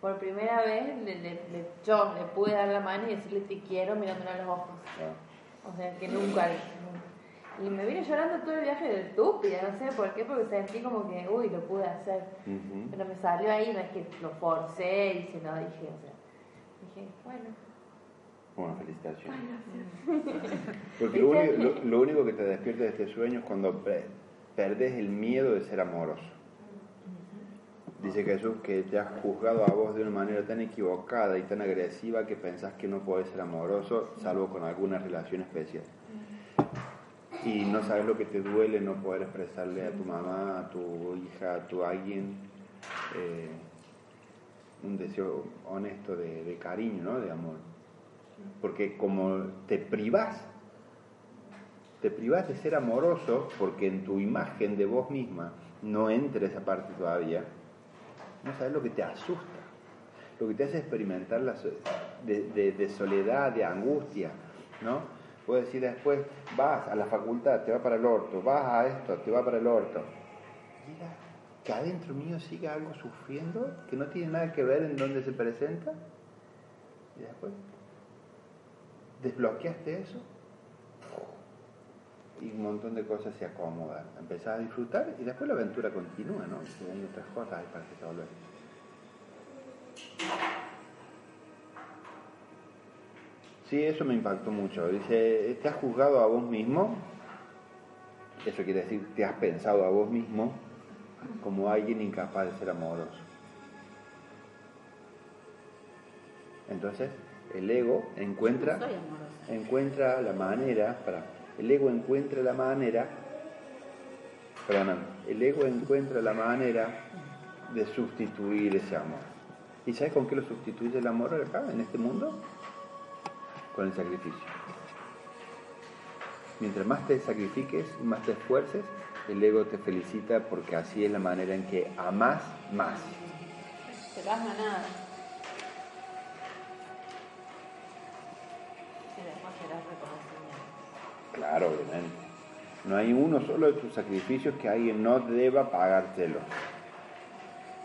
por primera vez le, le- le- yo le pude dar la mano y decirle te quiero mirándole a los ojos. O sea, que nunca. Y me vine llorando todo el viaje de estúpida, no sé por qué, porque sentí como que, uy, lo pude hacer. Pero me salió ahí, no es que lo forcé y se lo dije, o sea, dije, bueno, Bueno, felicitaciones. Porque lo único, lo- lo único que te despierta de este sueño es cuando pe- perdes el miedo de ser amoroso. Dice Jesús que te has juzgado a vos de una manera tan equivocada y tan agresiva que pensás que no podés ser amoroso salvo con alguna relación especial. Y no sabes lo que te duele no poder expresarle a tu mamá, a tu hija, a tu alguien eh, un deseo honesto de, de cariño, ¿no? de amor. Porque como te privás, te privás de ser amoroso porque en tu imagen de vos misma no entra esa parte todavía, no sabes lo que te asusta, lo que te hace experimentar la de, soledad, de angustia, ¿no? Puedes decir después, vas a la facultad, te va para el orto, vas a esto, te va para el orto. Mira, que adentro mío sigue algo sufriendo que no tiene nada que ver en dónde se presenta. Y después, desbloqueaste eso y un montón de cosas se acomodan. Empezás a disfrutar y después la aventura continúa, ¿no? Y otras cosas ahí para resolver. Sí, eso me impactó mucho. Dice, ¿te has juzgado a vos mismo? Eso quiere decir, te has pensado a vos mismo como alguien incapaz de ser amoroso. Entonces, el ego encuentra, encuentra la manera, para, el ego encuentra la manera, perdóname, el ego encuentra la manera de sustituir ese amor. ¿Y sabes con qué lo sustituye el amor acá, en este mundo? Con el sacrificio. Mientras más te sacrifiques y más te esfuerces, el ego te felicita porque así es la manera en que amas más. Te das nada. Claro, obviamente. No hay uno solo de tus sacrificios que alguien no deba pagártelo.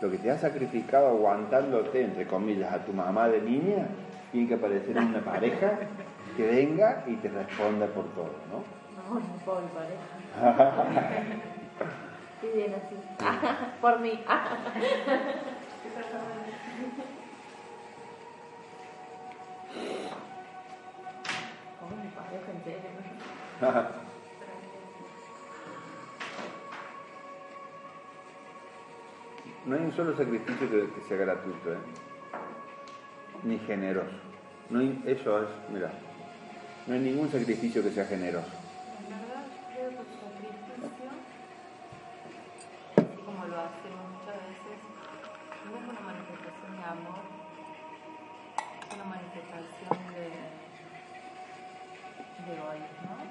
Lo que te has sacrificado aguantándote, entre comillas, a tu mamá de niña, tiene que aparecer una pareja que venga y te responda por todo, ¿no? no, no puedo mi pareja. (laughs) Estoy bien así. (laughs) Por mí. (laughs) No hay un solo sacrificio que, sea gratuito, ¿eh? ni generoso. No hay- eso es, mira, no hay ningún sacrificio que sea generoso.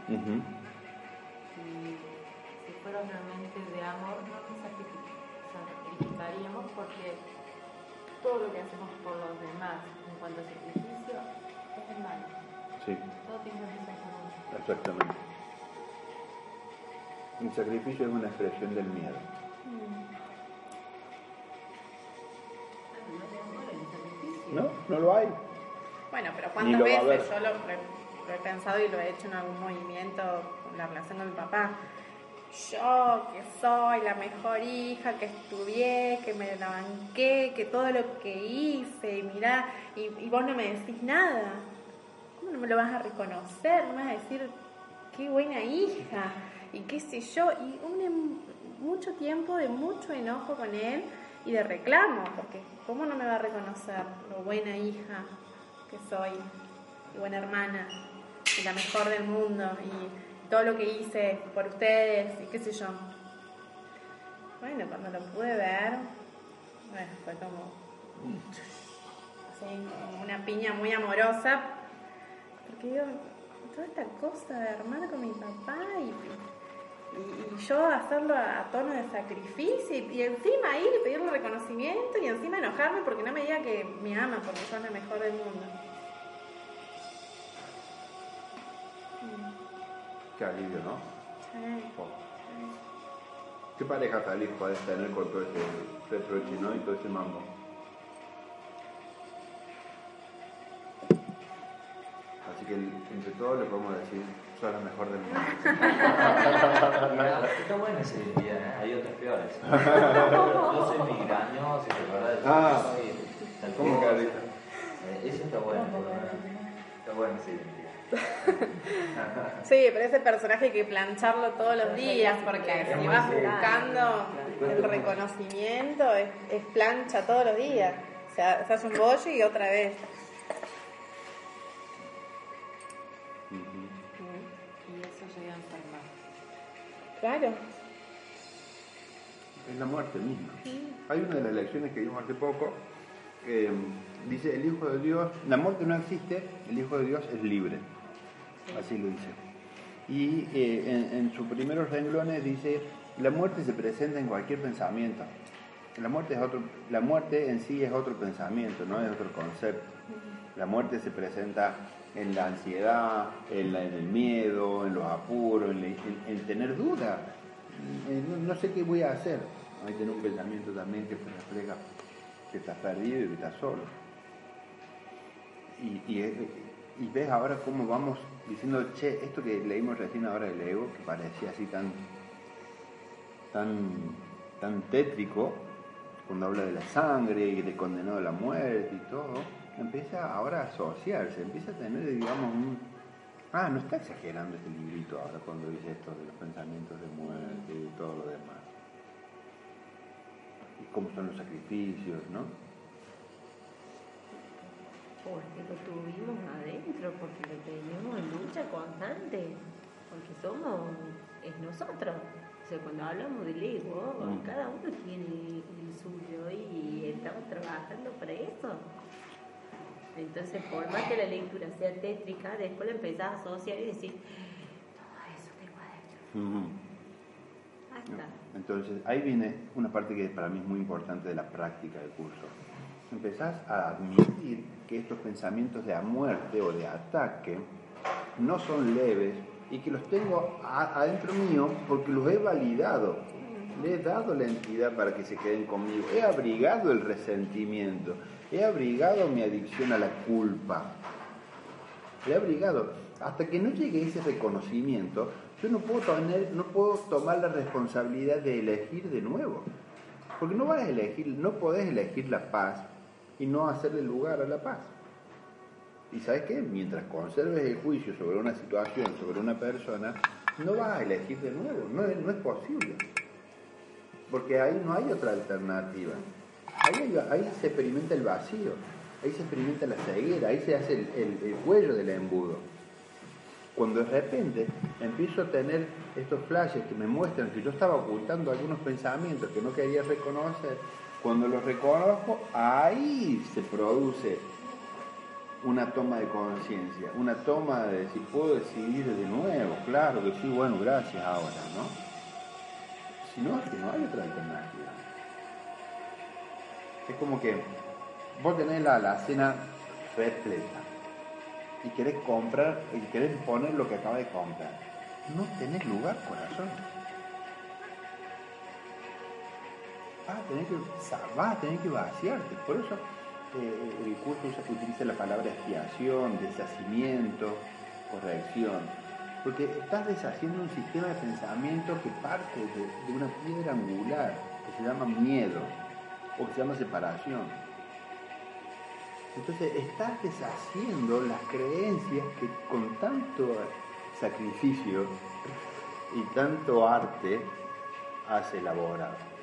Ujú. Si, si fuera realmente de amor, no te sacrific- sacrificaríamos porque todo lo que hacemos por los demás en cuanto a sacrificio es el mal. Sí, Todo tiene un efecto exactamente. El sacrificio es una expresión del miedo. Sacrificio. ¿No? No lo hay. Bueno, pero ¿cuántas veces yo lo, lo he pensado y lo he hecho en algún movimiento con la relación con mi papá? Yo, que soy la mejor hija, que estudié, que me la banqué, que todo lo que hice, y mirá, y, vos no me decís nada. ¿Cómo no me lo vas a reconocer? No vas a decir, qué buena hija, y qué sé yo, y un em- mucho tiempo de mucho enojo con él y de reclamo, porque ¿cómo no me va a reconocer lo buena hija que soy, y buena hermana, y la mejor del mundo, y todo lo que hice por ustedes, y qué sé yo? Bueno, cuando lo pude ver, bueno, fue como, así, como una piña muy amorosa, porque digo, toda esta cosa de hermana con mi papá y, y, yo hacerlo a, tono de sacrificio y encima ir y pedirle reconocimiento y encima enojarme porque no me diga que me ama porque soy la mejor del mundo. Qué alivio, ¿no? Sí. Oh. ¿Qué pareja feliz podés tener con todo ese reproche, ¿no? Y todo ese mambo. Así que entre todos le podemos decir, sos la mejor del mundo. (laughs) Está buena esa identidad, ¿eh? hay otras peores. Yo soy migrañoso, ¿te acordás? Ah. Soy tal ¿Cómo que ahorita? Eh, Eso está bueno. Está esa identidad. (laughs) Sí, pero ese personaje hay que plancharlo todos los días porque si vas buscando el reconocimiento es, es plancha todos los días. O sea, se hace un bollo y otra vez. Y eso llega a enfermar. Claro. Es la muerte misma. Hay una de las lecciones que vimos hace poco mm, dice, el Hijo de Dios, la muerte no existe, el Hijo de Dios es libre. Así lo dice. Y eh, en, en sus primeros renglones dice, la muerte se presenta en cualquier pensamiento. La muerte, es otro, la muerte en sí es otro pensamiento, no es otro concepto. La muerte se presenta en la ansiedad, en, la- en el miedo, en los apuros, en, la- en- en tener dudas. En no, no sé qué voy a hacer. Hay tener un pensamiento también que te refleja que estás perdido y que estás solo. Y, y- y ves ahora cómo vamos diciendo, che, esto que leímos recién ahora del ego, que parecía así tan, tan, tan tétrico, cuando habla de la sangre y de condenado a la muerte y todo, empieza ahora a asociarse, empieza a tener, digamos, un... Ah, no está exagerando este librito ahora cuando dice esto de los pensamientos de muerte y todo lo demás. Cómo son los sacrificios, ¿no? Porque lo tuvimos adentro, porque lo tenemos en lucha constante, porque somos, es nosotros. O sea, cuando hablamos del ego, Mm. cada uno tiene el suyo y estamos trabajando para eso. Entonces, por más que la lectura sea tétrica, después la empezás a asociar y decir, todo eso tengo adentro. Ujú. Ahí Entonces, ahí viene una parte que para mí es muy importante de la práctica del curso. Empezás a admitir que estos pensamientos de muerte o de ataque no son leves y que los tengo adentro mío porque los he validado. Le he dado la entidad para que se queden conmigo. He abrigado el resentimiento. He abrigado mi adicción a la culpa. Le he abrigado. Hasta que no llegue ese reconocimiento, yo no puedo, tener, no puedo tomar la responsabilidad de elegir de nuevo. Porque no vas a elegir, no podés elegir la paz y no hacerle lugar a la paz. Y sabes qué? Mientras conserves el juicio sobre una situación, sobre una persona, no vas a elegir de nuevo. No es, posible. Porque ahí no hay otra alternativa. Ahí, ahí se experimenta el vacío, ahí se experimenta la ceguera, ahí se hace el, el- el cuello del embudo. Cuando de repente empiezo a tener estos flashes que me muestran que yo estaba ocultando algunos pensamientos que no quería reconocer, cuando los reconozco, ahí se produce una toma de conciencia, una toma de decir, puedo decidir de nuevo, claro que sí, bueno, gracias ahora, ¿no? Si no, es que no hay otra alternativa. Es como que vos tenés la alacena repleta y querés comprar, y querés poner lo que acabas de comprar. No tenés lugar, corazón. Vas a tener que, vas tener que vaciarte. Por eso eh, el curso usa- utiliza la palabra expiación, deshacimiento, corrección. Porque estás deshaciendo un sistema de pensamiento que parte de una piedra angular, que se llama miedo, o que se llama separación. Entonces estás deshaciendo las creencias que con tanto sacrificio y tanto arte has elaborado.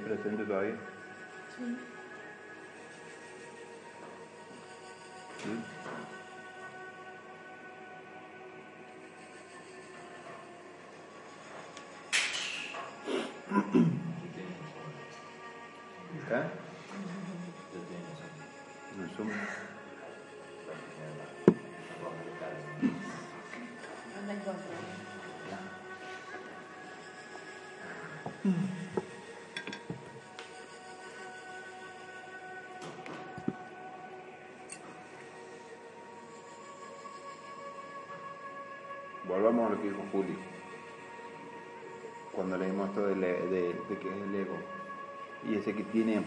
¿Estáis presente todavía? Sí. ¿Eh? Yo tengo eso. Lo que dijo Juli. Cuando leímos esto de, que es el ego. Y ese que tiene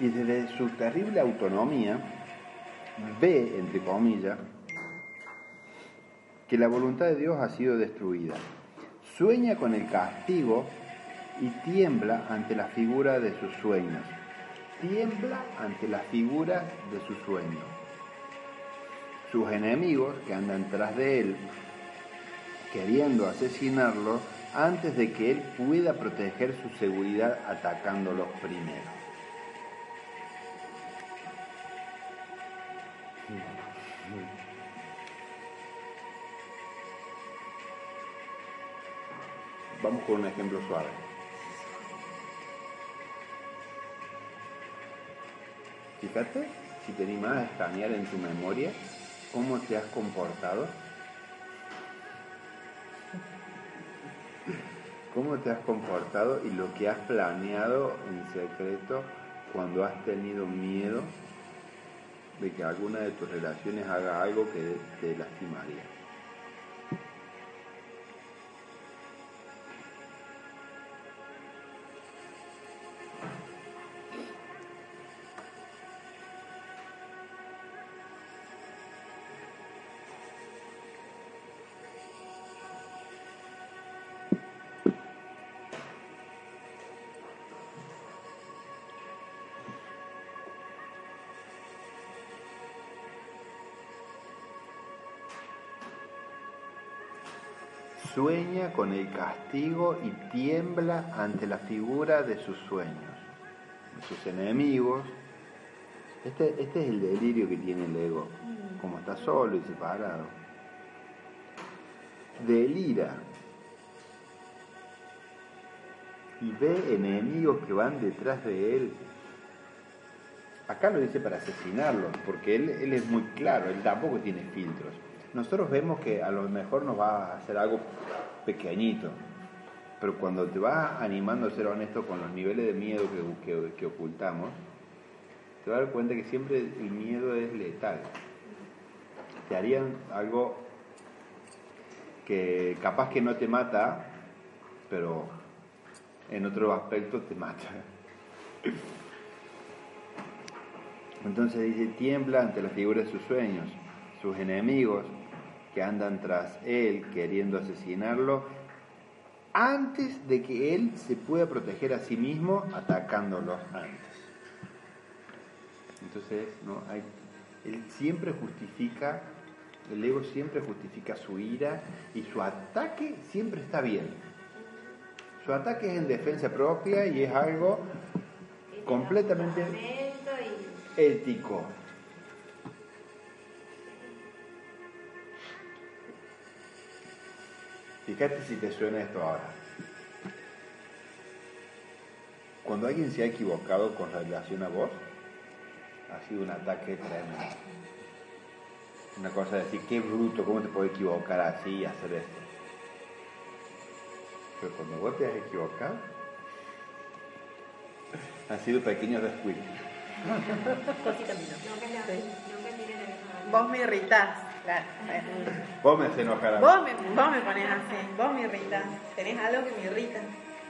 y desde su terrible autonomía ve, entre comillas, que la voluntad de Dios ha sido destruida. Sueña con el castigo y tiembla ante la figura de sus sueños. Tiembla ante la figura de sus sueños. Sus enemigos que andan tras de él, queriendo asesinarlo antes de que él pueda proteger su seguridad atacándolos primero. Vamos con un ejemplo suave. Fíjate, si te animas a escanear en tu memoria cómo te has comportado. ¿Cómo te has comportado y lo que has planeado en secreto cuando has tenido miedo de que alguna de tus relaciones haga algo que te lastimaría? Sueña con el castigo y tiembla ante la figura de sus sueños, de sus enemigos. Este, este es el delirio que tiene el ego, como está solo y separado. Delira y ve enemigos que van detrás de él. Acá lo dice para asesinarlos, porque él, él es muy claro, él tampoco tiene filtros. Nosotros vemos que a lo mejor nos va a hacer algo pequeñito, pero cuando te vas animando a ser honesto con los niveles de miedo que, que- que ocultamos, te vas a dar cuenta que siempre el miedo es letal. Te harían algo que capaz que no te mata, pero en otro aspecto te mata. Entonces dice, tiembla ante la figura de sus sueños, sus enemigos que andan tras él queriendo asesinarlo, antes de que él se pueda proteger a sí mismo atacándolos antes. Entonces, ¿no? Hay, él siempre justifica, el ego siempre justifica su ira y su ataque siempre está bien. Su ataque es en defensa propia y es algo completamente ético. Fíjate si te suena esto ahora. Cuando alguien se ha equivocado con relación a vos, ha sido un ataque tremendo. Una cosa de decir, qué bruto, ¿cómo te puedo equivocar así y hacer esto? Pero cuando vos te has equivocado, han sido pequeños descuidos. (laughs) Vos me irritás, claro. Vos me haces enojar a mí. Vos me, vos me pones así, vos me irritás. Tenés algo que me irrita.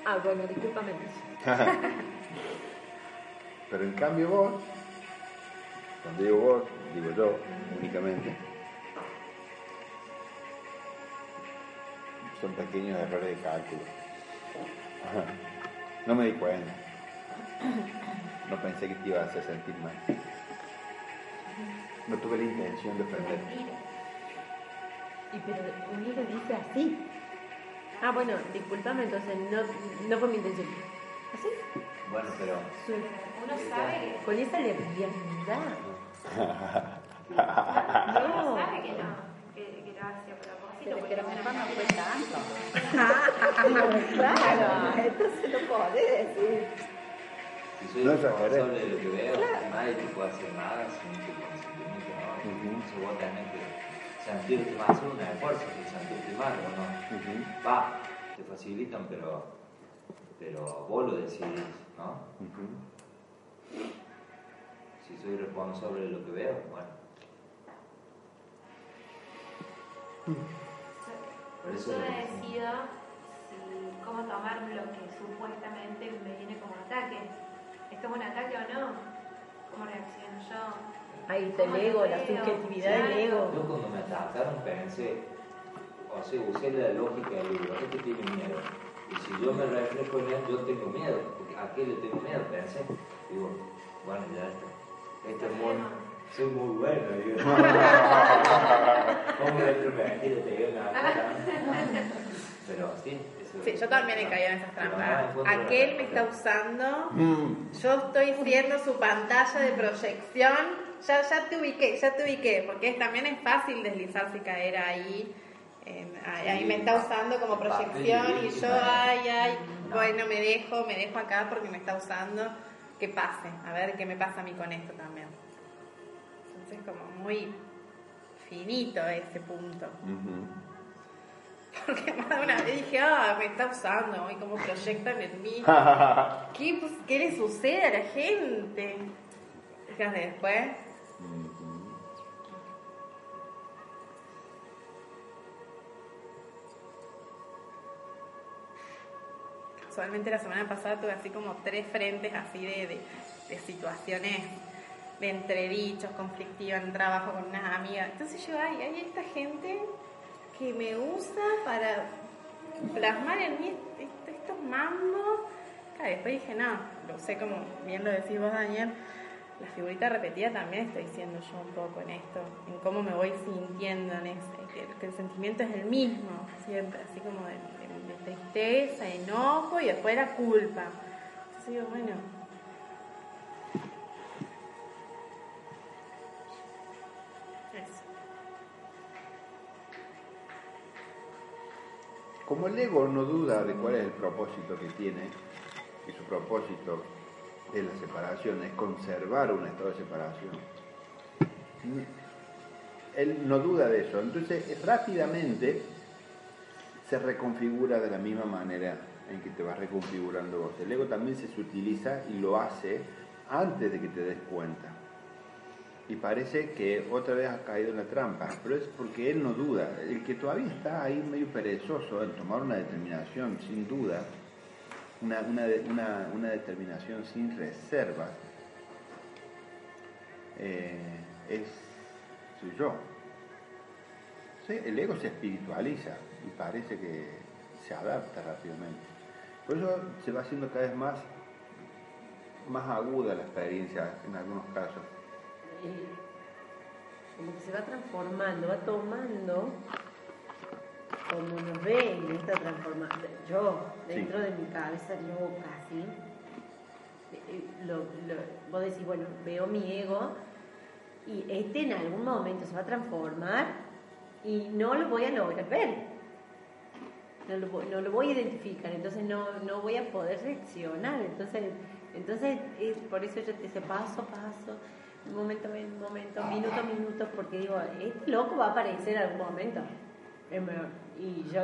Ah, bueno, discúlpame. (laughs) Pero en cambio vos, cuando digo vos, digo yo únicamente, son pequeños errores de cálculo. (laughs) No me di cuenta. No pensé que te iba a hacer sentir mal. No tuve la intención de ofenderte. Y pero uno lo dice así. Ah, bueno, discúlpame, entonces no, no fue mi intención. ¿Así? Bueno, pero Su- Uno sabe que, Con esa leviandad. uno No. sabe que no, que, que lo hace a propósito. Porque uno mejor no fue tanto. claro, entonces no podés decir. si soy No responsable de lo que veo, nadie te puede hacer nada sin tu consentimiento, ¿no? Entonces vos tenés que sentirte más, hacer un esfuerzo de sentirte mal, ¿o no? Va, te facilitan, pero, pero vos lo decidís, ¿no? Si soy responsable de lo que veo, bueno. Por eso Yo decido si, cómo tomar lo que supuestamente me viene como ataque. ¿Esto es un ataque o no? ¿Cómo reacciono yo? Ahí está el ego, la subjetividad del ego. Yo cuando me atacaron pensé, o sea, usé la lógica del libro, este tiene miedo. Y si yo me reflejo en él, yo tengo miedo. porque ¿A qué le tengo miedo? Pensé. Digo, bueno, ya está. Este es muy, soy muy bueno, digo. (laughs) ¿Cómo dentro me quiero te digo nada? Pero sí, eso Sí, yo también he caído en esas trampas. Aquel me está usando, Mm. yo estoy siendo su pantalla de proyección. Ya, ya te ubiqué, ya te ubiqué, porque también es fácil deslizarse y caer ahí. ahí, me está usando como proyección y yo, ay, ay, bueno, me dejo, me dejo acá porque me está usando. Que pase, a ver qué me pasa a mí con esto también. Entonces, como muy finito ese punto. Porque más de una vez dije, ah, me está usando, y como proyectan en mí. (laughs) ¿Qué, pues, ¿Qué le sucede a la gente? Fíjate después. Ujú. Casualmente la semana pasada tuve así como tres frentes así de, de, situaciones de entredichos, conflictivas en trabajo con unas amigas. Entonces yo, ay, hay esta gente que me usa para plasmar en mí est- estos mambos. Claro, después dije, no, lo sé como bien lo decís vos, Daniel, la figurita repetida también estoy siendo yo un poco en esto, en cómo me voy sintiendo en ese, que, el sentimiento es el mismo, siempre, así como de, tristeza, enojo y después la culpa. Entonces digo, bueno. Como el ego no duda de cuál es el propósito que tiene, y su propósito de la separación es conservar un estado de separación, él no duda de eso. Entonces, rápidamente se reconfigura de la misma manera en que te vas reconfigurando vos. El ego también se utiliza y lo hace antes de que te des cuenta. Y parece que otra vez has caído en la trampa, pero es porque él no duda. El que todavía está ahí medio perezoso en tomar una determinación, sin duda, una, una una- determinación sin reservas, eh, es yo. Sí, el ego se espiritualiza y parece que se adapta rápidamente. Por eso se va haciendo cada vez más, más aguda la experiencia en algunos casos. como que se va transformando, va tomando como nos ve en esta transformación. Yo, dentro Sí. de mi cabeza loca, así, eh, lo, lo- vos decís, bueno, veo mi ego y este en algún momento se va a transformar y no lo voy a lograr ver. No lo, voy- no lo voy a identificar, entonces no, no voy a poder reaccionar. Entonces, entonces es por eso yo te dice paso a paso, momento a momento, minuto a minuto, porque digo, este loco va a aparecer en algún momento. Y yo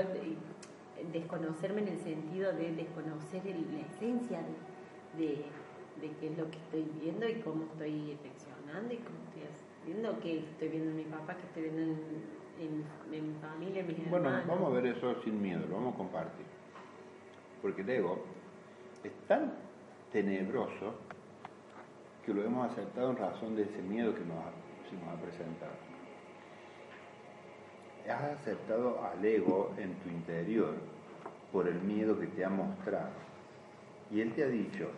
desconocerme en el sentido de desconocer el- la esencia de, de, de qué es lo que estoy viendo y cómo estoy reaccionando y cómo estoy haciendo, que estoy viendo en mi papá, que estoy viendo en, en- en mi familia, en mis Bueno, hermanos. vamos a ver eso sin miedo, lo vamos a compartir. Porque el ego es tan tenebroso que lo hemos aceptado en razón de ese miedo que nos ha, se nos ha presentado. Has aceptado al ego en tu interior por el miedo que te ha mostrado. Y él te ha dicho,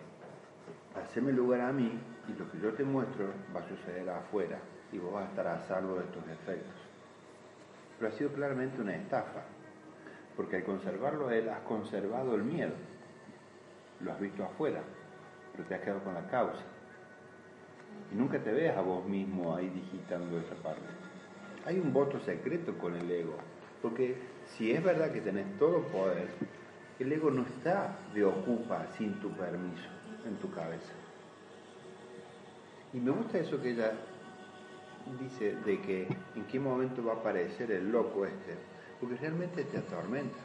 haceme lugar a mí y lo que yo te muestro va a suceder afuera y vos vas a estar a salvo de tus efectos. Pero ha sido claramente una estafa, porque al conservarlo él has conservado el miedo. Lo has visto afuera, pero te has quedado con la causa. Y nunca te ves a vos mismo ahí digitando esa parte. Hay un voto secreto con el ego, porque si es verdad que tenés todo poder, el ego no está de ocupa sin tu permiso en tu cabeza. Y me gusta eso que ella dice de que en qué momento va a aparecer el loco este, porque realmente te atormenta.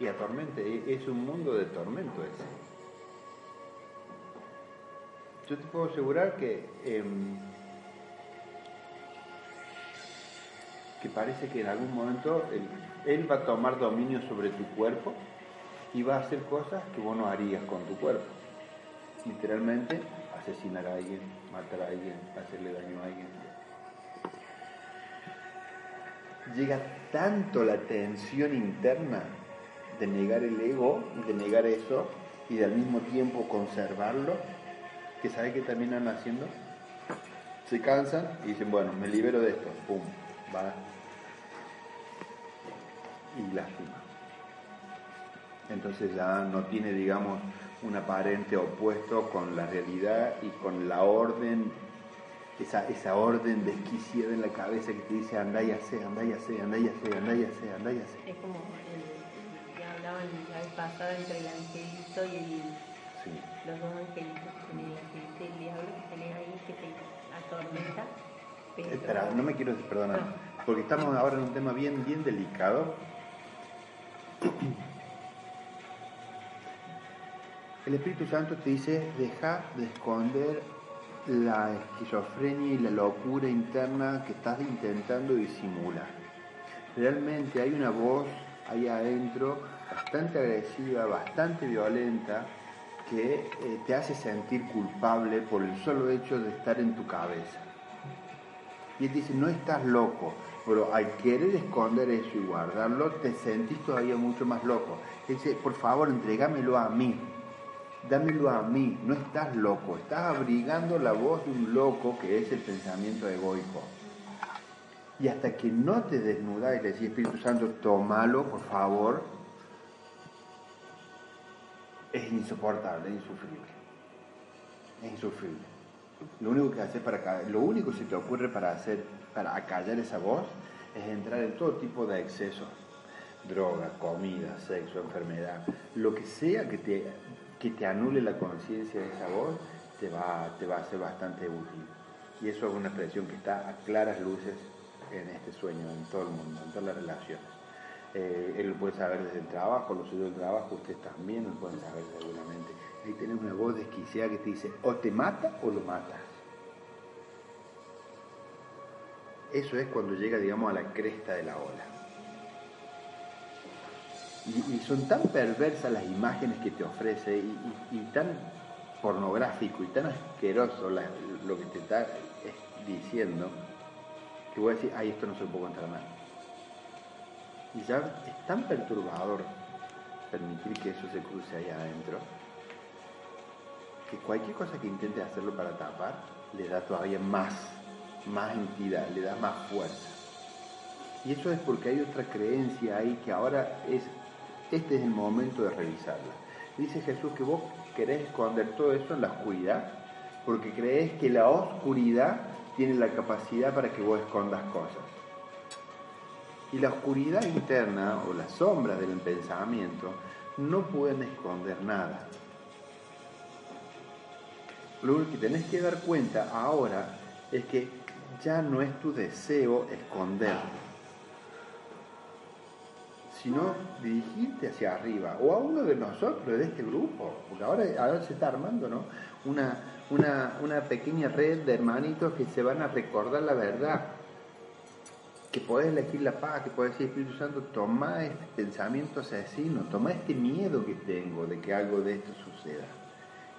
Y atormenta, e- es un mundo de tormento ese. Yo te puedo asegurar que, em, que parece que en algún momento él, va a tomar dominio sobre tu cuerpo y va a hacer cosas que vos no harías con tu cuerpo. Literalmente, asesinar a alguien, matar a alguien, hacerle daño a alguien. Llega tanto la tensión interna de negar el ego, de negar eso y de al mismo tiempo conservarlo, que sabe que terminan haciendo, se cansan y dicen, bueno, me libero de esto, pum, va y lastima. Entonces ya no tiene, digamos, un aparente opuesto con la realidad y con la orden, esa, esa orden desquiciada en la cabeza que te dice andá y hacé, andá y hacé, andá y hacé, andá y hacé, andá y hacé. Es como el, ya hablaban la vez pasada entre el angelito y el, Sí. los dos angelitos tenés, el angelito y el diablo que tenés ahí que te atormenta. Espera, no me quiero perdonar, porque estamos ahora en un tema bien, bien delicado. El Espíritu Santo te dice, deja de esconder la esquizofrenia y la locura interna que estás intentando disimular. Realmente hay una voz ahí adentro bastante agresiva, bastante violenta, que eh, te hace sentir culpable por el solo hecho de estar en tu cabeza. Y él dice, no estás loco, pero al querer esconder eso y guardarlo, te sentís todavía mucho más loco. Él dice, por favor, entregámelo a mí, dámelo a mí, no estás loco, estás abrigando la voz de un loco que es el pensamiento egoico. Y hasta que no te desnudas y le decís, Espíritu Santo, tómalo, por favor, es insoportable, es insufrible. Es insufrible. Lo único que haces para lo único que se te ocurre para hacer, para acallar esa voz, es entrar en todo tipo de excesos. Droga, comida, sexo, enfermedad, lo que sea que te, que te anule la conciencia de esa voz, te va, te va a ser bastante útil. Y eso es una expresión que está a claras luces en este sueño, en todo el mundo, en todas las relaciones. Eh, él lo puede saber desde el trabajo, los suyos del trabajo, ustedes también lo pueden saber seguramente. Ahí tenés una voz desquiciada que te dice, o te mata o lo matas. Eso es cuando llega, digamos, a la cresta de la ola. Y, son tan perversas las imágenes que te ofrece y, tan pornográfico y tan asqueroso lo que te está diciendo que voy a decir, ay, esto no se lo puedo contar más. Y ya es tan perturbador permitir que eso se cruce ahí adentro que cualquier cosa que intente hacerlo para tapar le da todavía más, más entidad, le da más fuerza. Y eso es porque hay otra creencia ahí que ahora es, este es el momento de revisarla. Dice Jesús que vos querés esconder todo eso en la oscuridad porque crees que la oscuridad tiene la capacidad para que vos escondas cosas. Y la oscuridad interna o las sombras del pensamiento no pueden esconder nada. Lo único que tenés que dar cuenta ahora es que ya no es tu deseo esconder, sino dirigirte hacia arriba, o a uno de nosotros, de este grupo, porque ahora, ahora se está armando ¿no? una, una, una pequeña red de hermanitos que se van a recordar la verdad, que podés elegir la paz, que podés decir, Espíritu Santo, toma este pensamiento asesino, toma este miedo que tengo de que algo de esto suceda.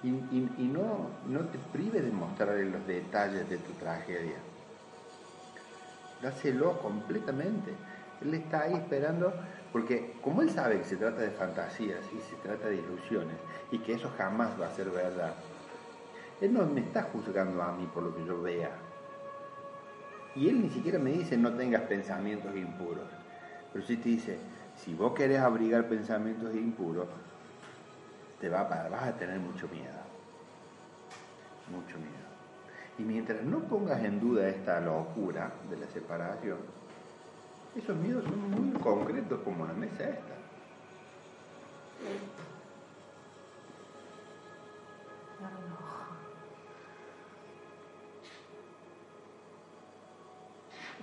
Y, no, no te prives de mostrarle los detalles de tu tragedia. Dáselo completamente. Él está ahí esperando, porque como él sabe que se trata de fantasías y se trata de ilusiones y que eso jamás va a ser verdad, él no me está juzgando a mí por lo que yo vea. Y él ni siquiera me dice no tengas pensamientos impuros. Pero sí te dice, si vos querés abrigar pensamientos impuros, te va a, vas a tener mucho miedo. Mucho miedo. Y mientras no pongas en duda esta locura de la separación, esos miedos son muy concretos como la mesa esta.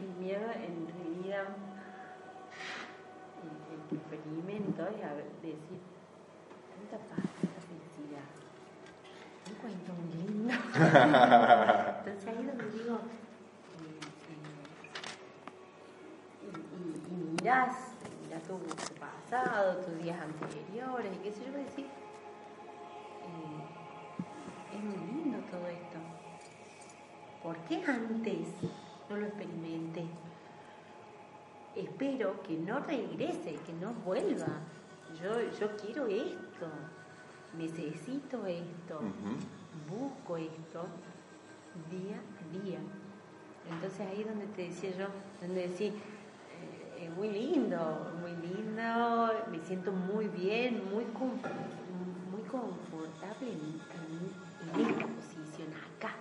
Mi miedo en realidad, el, el que experimento es decir, tanta paz, tanta felicidad. Un cuento muy lindo. (laughs) Entonces ahí es donde digo, eh, eh, y, y, y mirás, mirás tu, tu pasado, tus días anteriores, y qué sé yo, voy a decir, eh, es muy lindo todo esto. ¿Por qué antes no lo experimenté? Espero que no regrese, que no vuelva. Yo, yo quiero esto, necesito esto, busco esto día a día. Entonces ahí es donde te decía yo, donde decía, eh, es muy lindo, muy lindo, me siento muy bien, muy, muy confortable en, en- en esta posición acá.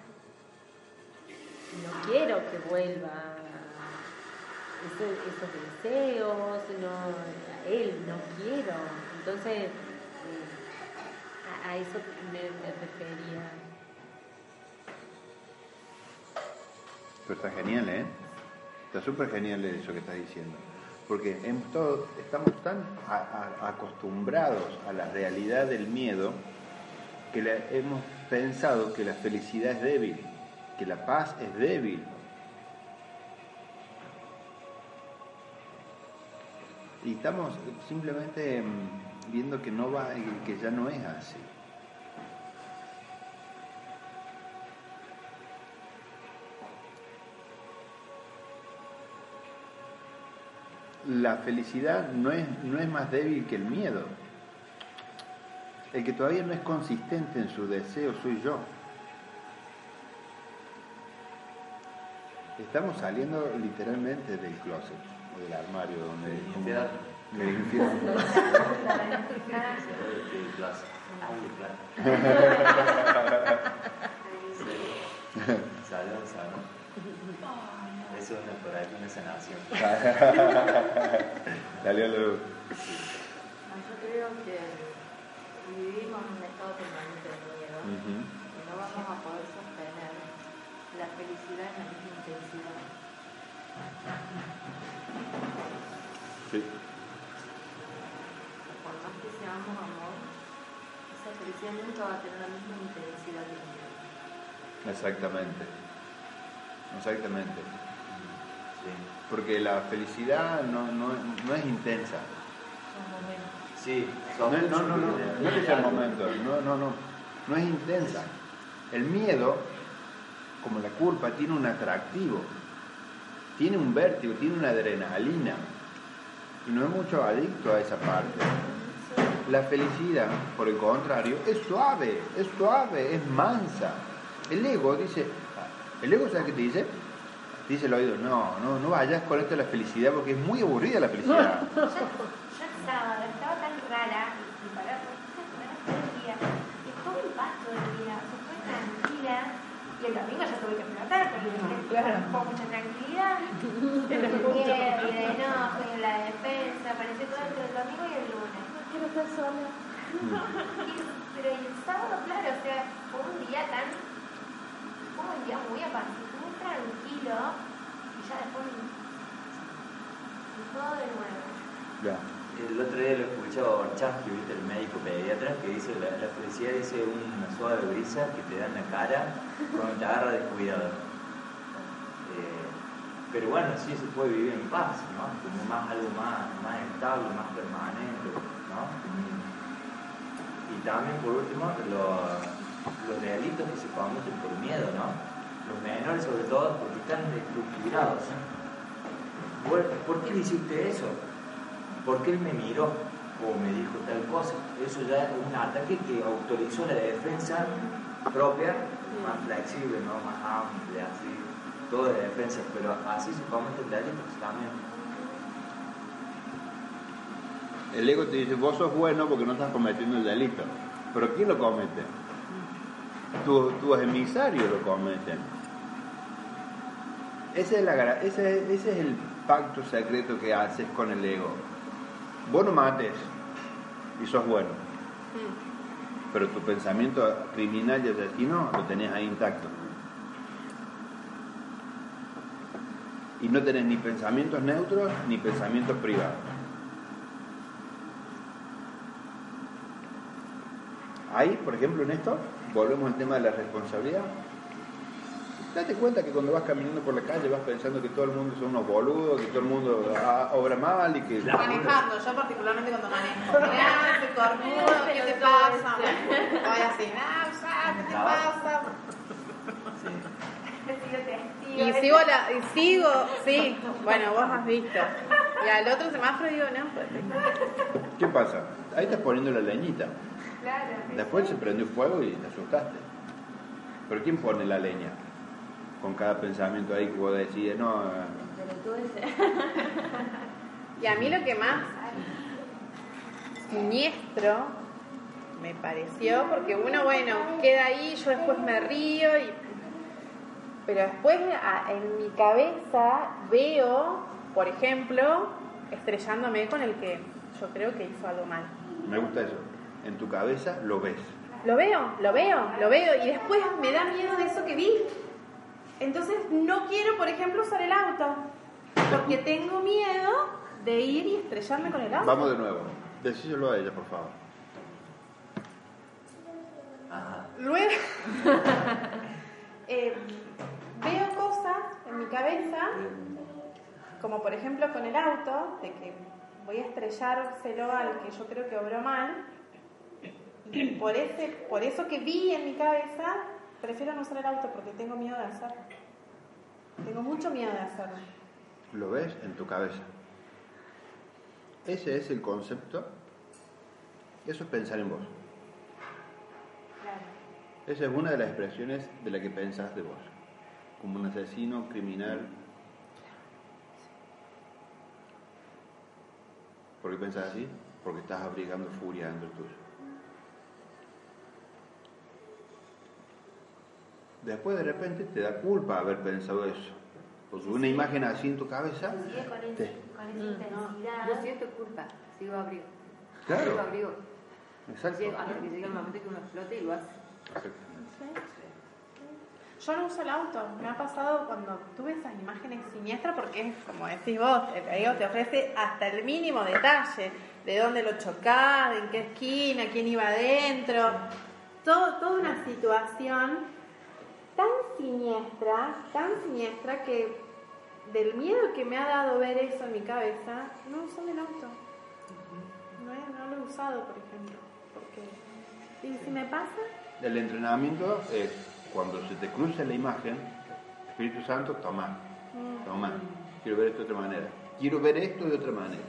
No quiero que vuelva esos, esos deseos, no, a él no quiero. Entonces, a, eso me, refería. Pero está genial, ¿eh? Está súper genial eso que estás diciendo. Porque hemos todo- estamos tan acostumbrados a la realidad del miedo que hemos pensado que la felicidad es débil, que la paz es débil. Y estamos simplemente mm, viendo que no va, que ya no es así. La felicidad no es, no es más débil que el miedo. El que todavía no es consistente en su deseo soy yo. Estamos saliendo literalmente del closet o del armario donde infierno. Salud, (laughs) (laughs) salud. (laughs) Eso por ahí una sanación. La luz. No, Yo creo que vivimos en un estado permanente de miedo y no vamos a poder sostener la felicidad en la misma intensidad. Sí. Por más que seamos amor, esa felicidad nunca va a tener la misma intensidad que el miedo. Exactamente. Exactamente. Sí. Porque la felicidad no, no, no es intensa. Son momentos. Sí, No, no, no, no, no es el momento, no, no, no, no es intensa. El miedo, como la culpa, tiene un atractivo, tiene un vértigo, tiene una adrenalina. Y no es mucho adicto a esa parte. La felicidad, por el contrario, es suave, es suave, es mansa. El ego dice, el ego sabe qué te dice? Dice el oído, no, no, no vayas con esto de la felicidad porque es muy aburrida la felicidad. Yo, yo el sábado estaba tan rara y para todo el día. Y estuve en paz todo el día, o sea, fue tranquila. Y el domingo ya tuve que explotar porque claro. con mucha tranquilidad. De miedo, y de enojo, y de la defensa, apareció todo entre el domingo y el lunes. Quiero estar sola. (laughs) Pero el sábado, claro, o sea, fue un día tan. Fue un día muy apacito, muy tranquilo. Y ya después. y todo de nuevo. Ya. El otro día lo escuchaba a Orchansky, ¿viste? el médico pediatra, que dice la, la felicidad dice una suave brisa que te da en la cara cuando te agarra descuidado. Eh, pero bueno, sí se puede vivir en paz, ¿no? Como más algo más, más estable, más permanente, ¿no? Y también por último, los, los delitos que se cometen por miedo, ¿no? Los menores sobre todo porque están desequilibrados. Bueno, ¿Por qué le hiciste eso? porque él me miró o me dijo tal cosa. Eso ya es un ataque que autorizó la defensa propia, más flexible, ¿no? más amplia, así, todo de defensa, pero así se cometen delitos también. El ego te dice, vos sos bueno porque no estás cometiendo el delito. Pero ¿quién lo comete? Tus, tus emisarios lo cometen. Ese es, la ese, ese es el pacto secreto que haces con el ego. Vos no mates y sos bueno. Pero tu pensamiento criminal y asesino lo tenés ahí intacto. Y no tenés ni pensamientos neutros ni pensamientos privados. Ahí, por ejemplo, en esto, volvemos al tema de la responsabilidad. Date cuenta que cuando vas caminando por la calle vas pensando que todo el mundo son unos boludos, que todo el mundo ah, obra mal y que... Manejando, yo particularmente cuando manejo. Mirá, ese cornudo, ¿qué te pasa? Voy así, ah, ya, ¿qué te pasa? Y sigo, la, y sigo, sí, bueno, vos has visto. Y al otro semáforo digo, no, pues, ¿Qué pasa? Ahí estás poniendo la leñita. Claro. Después se prendió fuego y te asustaste. Pero ¿quién pone la leña? Con cada pensamiento ahí que vos decís, no... eh, Pero tú ese. (laughs) Y a mí lo que más siniestro me pareció, porque uno, bueno, queda ahí, yo después me río, y... pero después en mi cabeza veo, por ejemplo, estrellándome con el que yo creo que hizo algo mal. Me gusta eso. En tu cabeza lo ves. Lo veo, lo veo, lo veo, y después me da miedo de eso que vi. Entonces no quiero, por ejemplo, usar el auto, porque tengo miedo de ir y estrellarme con el auto. Vamos de nuevo. Decíselo a ella, por favor. Ajá. Luego (laughs) eh, veo cosas en mi cabeza, como por ejemplo con el auto, de que voy a estrellárselo al que yo creo que obró mal. Y por, ese, por eso que vi en mi cabeza, prefiero no usar el auto porque tengo miedo de hacerlo. Tengo mucho miedo de hacerlo. Lo ves en tu cabeza. Ese es el concepto. Eso es pensar en vos. Esa es una de las expresiones de la que pensás de vos. Como un asesino, criminal. ¿Por qué pensás así? Porque estás abrigando furia dentro tuyo. Después de repente te da culpa haber pensado eso. Porque una imagen así en tu cabeza. Sigue con, te- con esa No, intensidad. yo siento culpa, sigo abrigo. Claro. Sigo abrigo. Exacto. Sigo- hasta que llegue el momento que uno explote y lo hace. Yo no uso el auto. Me ha pasado cuando tuve esas imágenes siniestras porque es como decís vos, el ego te ofrece hasta el mínimo detalle de dónde lo chocás, en qué esquina, quién iba adentro. Todo, toda una situación tan siniestra, tan siniestra que del miedo que me ha dado ver eso en mi cabeza, no uso el auto. No, no lo usado, por ejemplo. Porque y si me pasa, El entrenamiento es cuando se te cruce la imagen, Espíritu Santo, toma, mm, toma. Quiero ver esto de otra manera. Quiero ver esto de otra manera.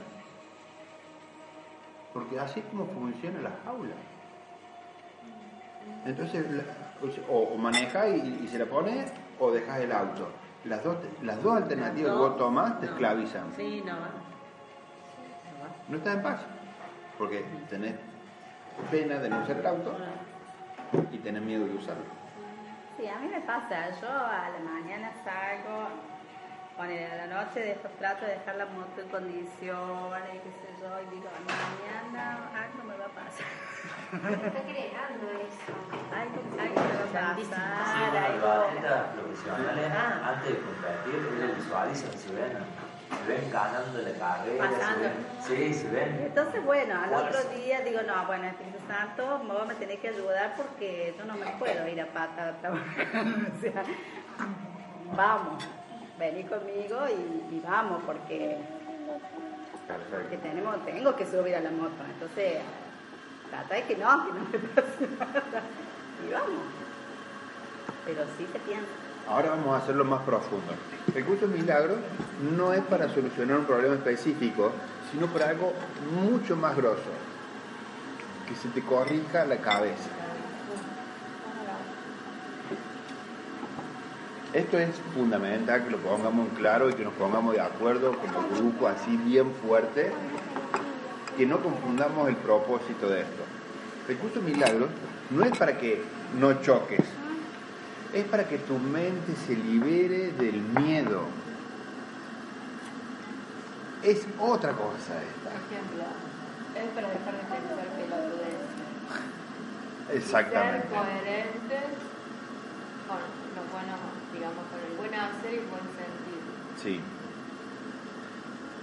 Porque así es como funciona la jaula. Entonces, la- o, o maneja y, y se la pone o dejas el auto. Las dos, las dos alternativas que vos tomás te esclavizan. Sí, no va. No estás en paz. Porque tenés pena de no usar el auto y tenés miedo de usarlo. Sí, a mí me pasa, yo a la mañana salgo, poner a la noche dejo, trato de dejar la moto en condiciones, qué sé yo, y digo, mañana algo me va a pasar. Está creando eso. Algo, algo me va a pasar, bueno, algo. los atletas profesionales, antes de competir, ellos visualizan, se ven, se ven ganando la carrera, se Pasando. ven, sí, se ven. Entonces, bueno, al Bueno, otro día digo, no, bueno, Espíritu Santo, me tenés que ayudar porque yo no me puedo ir a pata a trabajar. (laughs) o sea, vamos, vení conmigo y, y vamos porque, porque tenemos, tengo que subir a la moto. Entonces, trata de que no, que no me (laughs) pase nada. Y vamos. Pero sí se piensa. Ahora vamos a hacerlo más profundo. El curso de milagros no es para solucionar un problema específico, sino para algo mucho más grosso. Que se te corrija la cabeza. Esto es fundamental que lo pongamos en claro y que nos pongamos de acuerdo como grupo así bien fuerte, que no confundamos el propósito de esto. El curso milagros no es para que no choques, es para que tu mente se libere del miedo. Es otra cosa Por esta. ejemplo, es para dejar de pensar pelotudez. Exactamente. Ser coherentes con lo bueno, digamos, con el buen hacer y el buen sentir. Sí.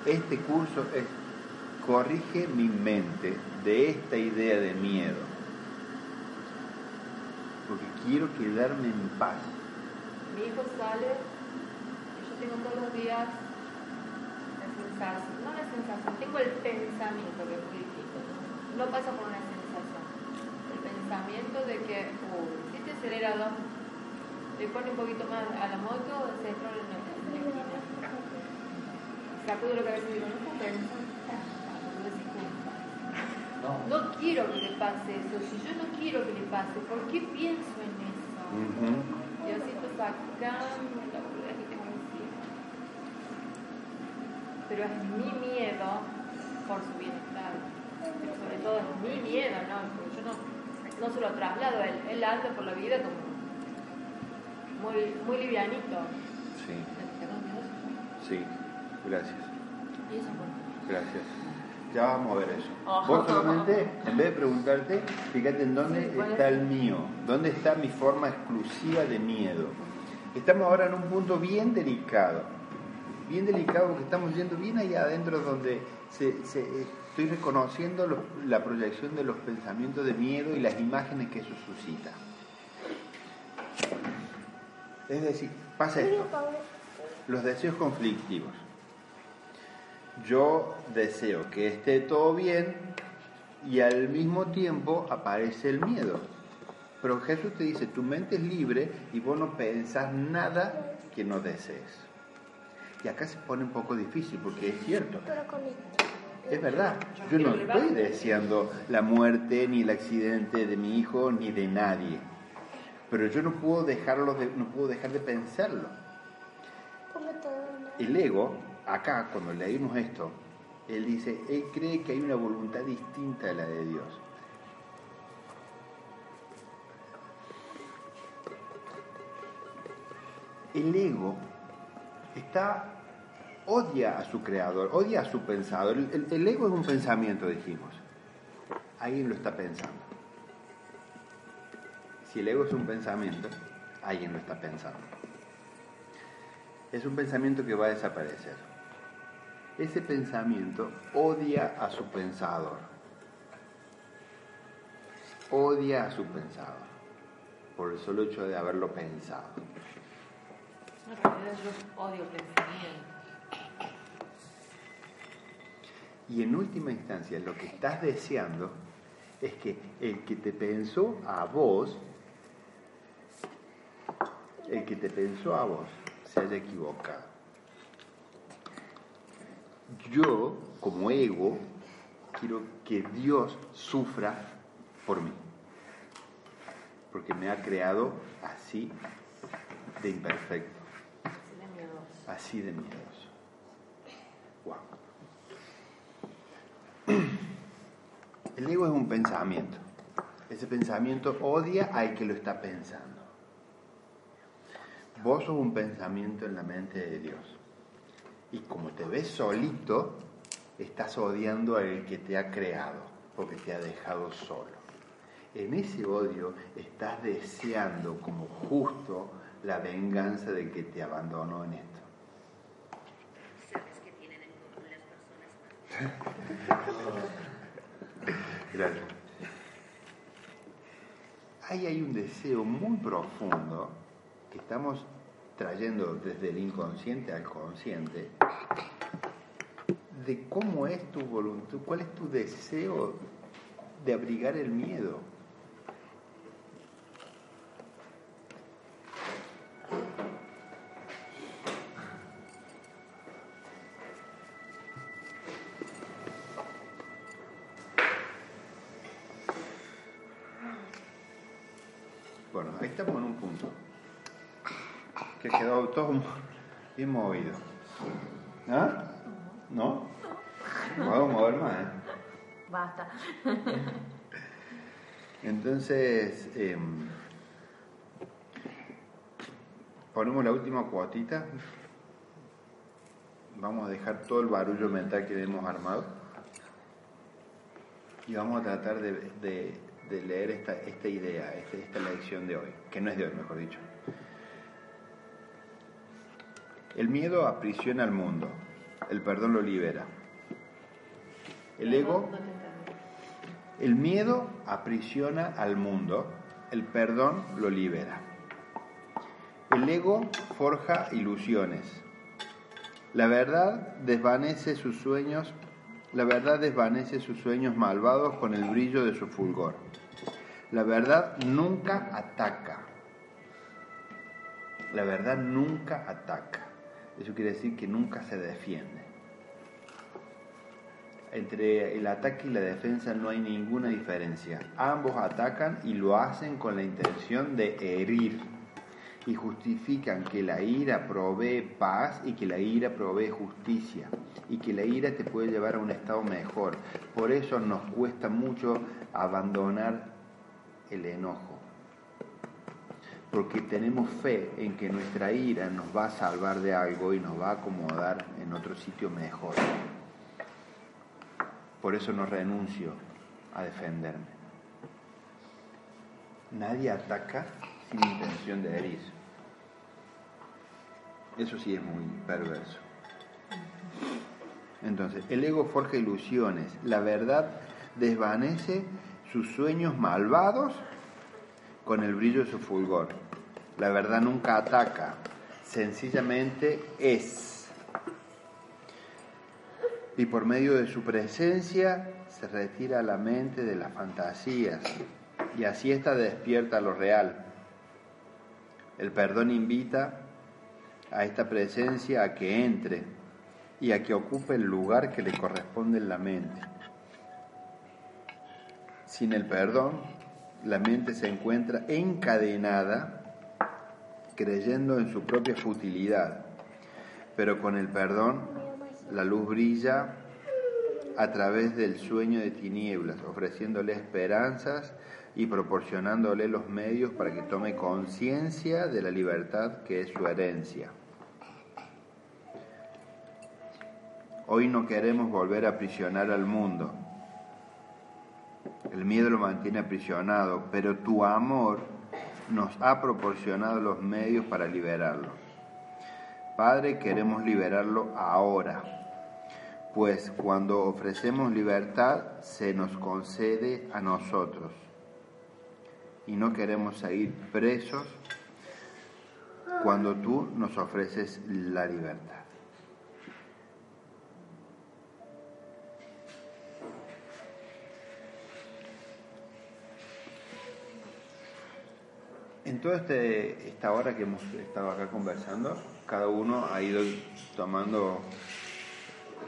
Este curso es corrige mi mente de esta idea de miedo. Porque quiero quedarme en paz. Mi hijo sale y yo tengo todos los días la sensación, no la sensación, tengo el pensamiento que es muy distinto. No pasa por una sensación. El pensamiento de que, uy, si este acelerado le pone un poquito más a la moto, se destroza en la esquina. Sacudo la cabeza y digo, no puedo. No, No quiero que le pase eso. Si yo no quiero que le pase, ¿por qué pienso en eso? Y así estoy sacando la boludez que tengo encima. Pero es mi miedo por su bienestar. Pero sobre todo es mi miedo, ¿no? Porque yo no, no se lo traslado a él. Él anda por la vida como muy, muy livianito. Sí, sí. Gracias. ¿Y eso por qué? Gracias. Ya vamos a ver eso. Vos solamente, en vez de preguntarte, fíjate en dónde Sí, ¿cuál está es? el mío, dónde está mi forma exclusiva de miedo. Estamos ahora en un punto bien delicado, bien delicado porque estamos yendo bien allá adentro donde se- se- estoy reconociendo los- la proyección de los pensamientos de miedo y las imágenes que eso suscita. Es decir, pasa esto, los deseos conflictivos. Yo deseo que esté todo bien y al mismo tiempo aparece el miedo. Pero Jesús te dice, tu mente es libre y vos no pensás nada que no desees. Y acá se pone un poco difícil porque es cierto. Es verdad, yo no estoy deseando la muerte ni el accidente de mi hijo ni de nadie. Pero yo no puedo dejarlo de, no puedo dejar de pensarlo. El ego, acá cuando leímos esto, él dice, él cree que hay una voluntad distinta a la de Dios. El ego está odia a su creador, odia a su pensador. El, el- el ego es un pensamiento, dijimos. Alguien lo está pensando. Si el ego es un pensamiento, alguien lo está pensando. Es un pensamiento que va a desaparecer. Ese pensamiento odia a su pensador. Odia a su pensador. Por el solo hecho de haberlo pensado. En realidad yo odio pensamiento. Y en última instancia, lo que estás deseando es que el que te pensó a vos, el que te pensó a vos, se haya equivocado. Yo, como ego, quiero que Dios sufra por mí. Porque me ha creado así de imperfecto. Así de miedoso. Wow. El ego es un pensamiento. Ese pensamiento odia al que lo está pensando. Vos sos un pensamiento en la mente de Dios. Y como te ves solito, estás odiando al que te ha creado, porque te ha dejado solo. En ese odio estás deseando como justo la venganza del que te abandonó en esto. ¿Sabes qué tienen en común las personas? Gracias. Ahí hay un deseo muy profundo que estamos trayendo desde el inconsciente al consciente de cómo es tu voluntad, cuál es tu deseo de abrigar el miedo. Bien movido. ¿Ah? ¿No? No vamos a mover más, ¿eh? Basta. Entonces, eh, ponemos la última cuotita. Vamos a dejar todo el barullo mental que hemos armado. Y vamos a tratar de, de- de leer esta, esta idea, esta, esta lección de hoy, que no es de hoy, mejor dicho. El miedo aprisiona al mundo, el perdón lo libera. El ego el miedo aprisiona al mundo, el perdón lo libera. El ego forja ilusiones. La verdad desvanece sus sueños, la verdad desvanece sus sueños malvados con el brillo de su fulgor. La verdad nunca ataca. La verdad nunca ataca. Eso quiere decir que nunca se defiende entre el ataque y la defensa no hay ninguna diferencia. Ambos atacan y lo hacen con la intención de herir. Y justifican que la ira provee paz y que la ira provee justicia. Y que la ira te puede llevar a un estado mejor. Por eso nos cuesta mucho abandonar el enojo. Porque tenemos fe en que nuestra ira nos va a salvar de algo y nos va a acomodar en otro sitio mejor. Por eso no renuncio a defenderme. Nadie ataca sin intención de herir. Eso sí es muy perverso. Entonces, el ego forja ilusiones. La verdad desvanece sus sueños malvados con el brillo de su fulgor. La verdad nunca ataca, sencillamente es y por medio de su presencia se retira la mente de las fantasías y así está despierta lo real. El perdón invita a esta presencia a que entre y a que ocupe el lugar que le corresponde en la mente. Sin el perdón, la mente se encuentra encadenada creyendo en su propia futilidad, pero con el perdón la luz brilla a través del sueño de tinieblas, ofreciéndole esperanzas y proporcionándole los medios para que tome conciencia de la libertad que es su herencia. Hoy no queremos volver a aprisionar al mundo. El miedo lo mantiene aprisionado, pero tu amor nos ha proporcionado los medios para liberarlo. Padre, queremos liberarlo ahora, pues cuando ofrecemos libertad se nos concede a nosotros y no queremos seguir presos cuando tú nos ofreces la libertad. Toda este, esta hora que hemos estado acá conversando, cada uno ha ido tomando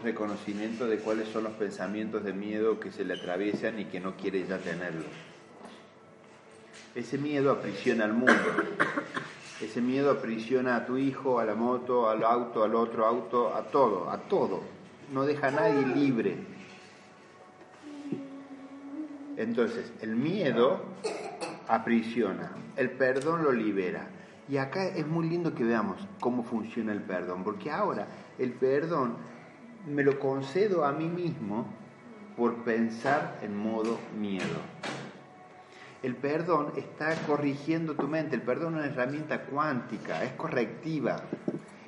reconocimiento de cuáles son los pensamientos de miedo que se le atraviesan y que no quiere ya tenerlos. Ese miedo aprisiona al mundo. Ese miedo aprisiona a tu hijo, a la moto, al auto, al otro auto, a todo, a todo. No deja a nadie libre. Entonces, el miedo aprisiona, el perdón lo libera. Y acá es muy lindo que veamos cómo funciona el perdón, porque ahora el perdón me lo concedo a mí mismo por pensar en modo miedo. El perdón está corrigiendo tu mente, el perdón es una herramienta cuántica, es correctiva.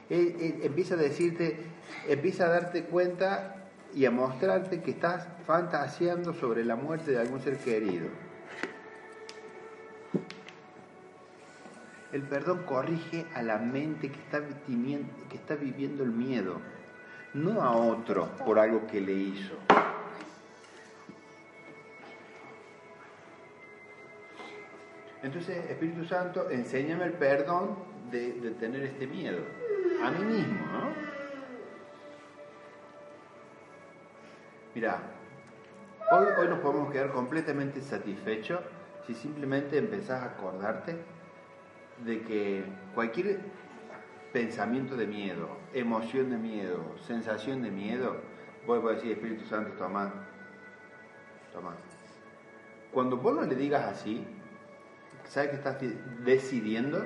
empieza a decirte, empieza a darte cuenta y a mostrarte que estás fantaseando sobre la muerte de algún ser querido. El perdón corrige a la mente que está, viviendo el miedo, no a otro por algo que le hizo. Entonces, Espíritu Santo, enséñame el perdón de, tener este miedo. A mí mismo, ¿no? Mira, hoy, hoy nos podemos quedar completamente satisfechos si simplemente empezás a acordarte de que cualquier pensamiento de miedo, emoción de miedo, sensación de miedo, vos a decir, Espíritu Santo, toma, toma. Cuando vos no le digas así, ¿sabes que estás decidiendo?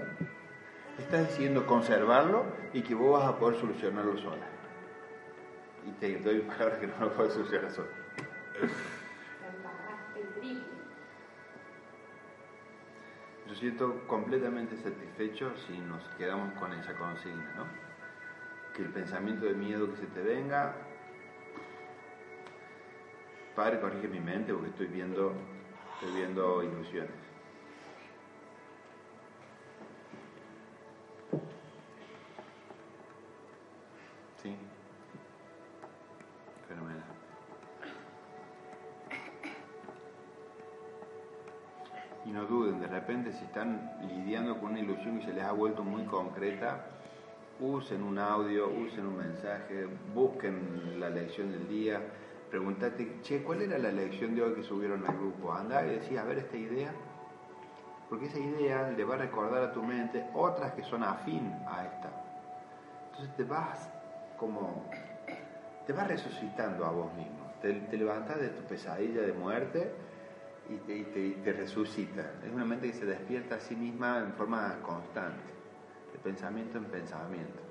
Estás decidiendo conservarlo y que vos vas a poder solucionarlo sola. Y te doy palabras que no lo puedes solucionar sola. Siento completamente satisfecho si nos quedamos con esa consigna, ¿no? Que el pensamiento de miedo que se te venga, Padre, corrige mi mente porque estoy viendo, estoy viendo ilusiones. Si están lidiando con una ilusión y se les ha vuelto muy concreta, usen un audio, usen un mensaje, busquen la lección del día, pregúntate, che, ¿cuál era la lección de hoy que subieron al grupo? Andá y decís, a ver esta idea, porque esa idea le va a recordar a tu mente otras que son afín a esta. Entonces te vas como, te vas resucitando a vos mismo, te, te levantás de tu pesadilla de muerte y te, y te, resucita. Es una mente que se despierta a sí misma en forma constante, de pensamiento en pensamiento.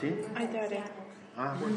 Sí? Ahí te haré. Ah, bueno.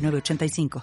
906985.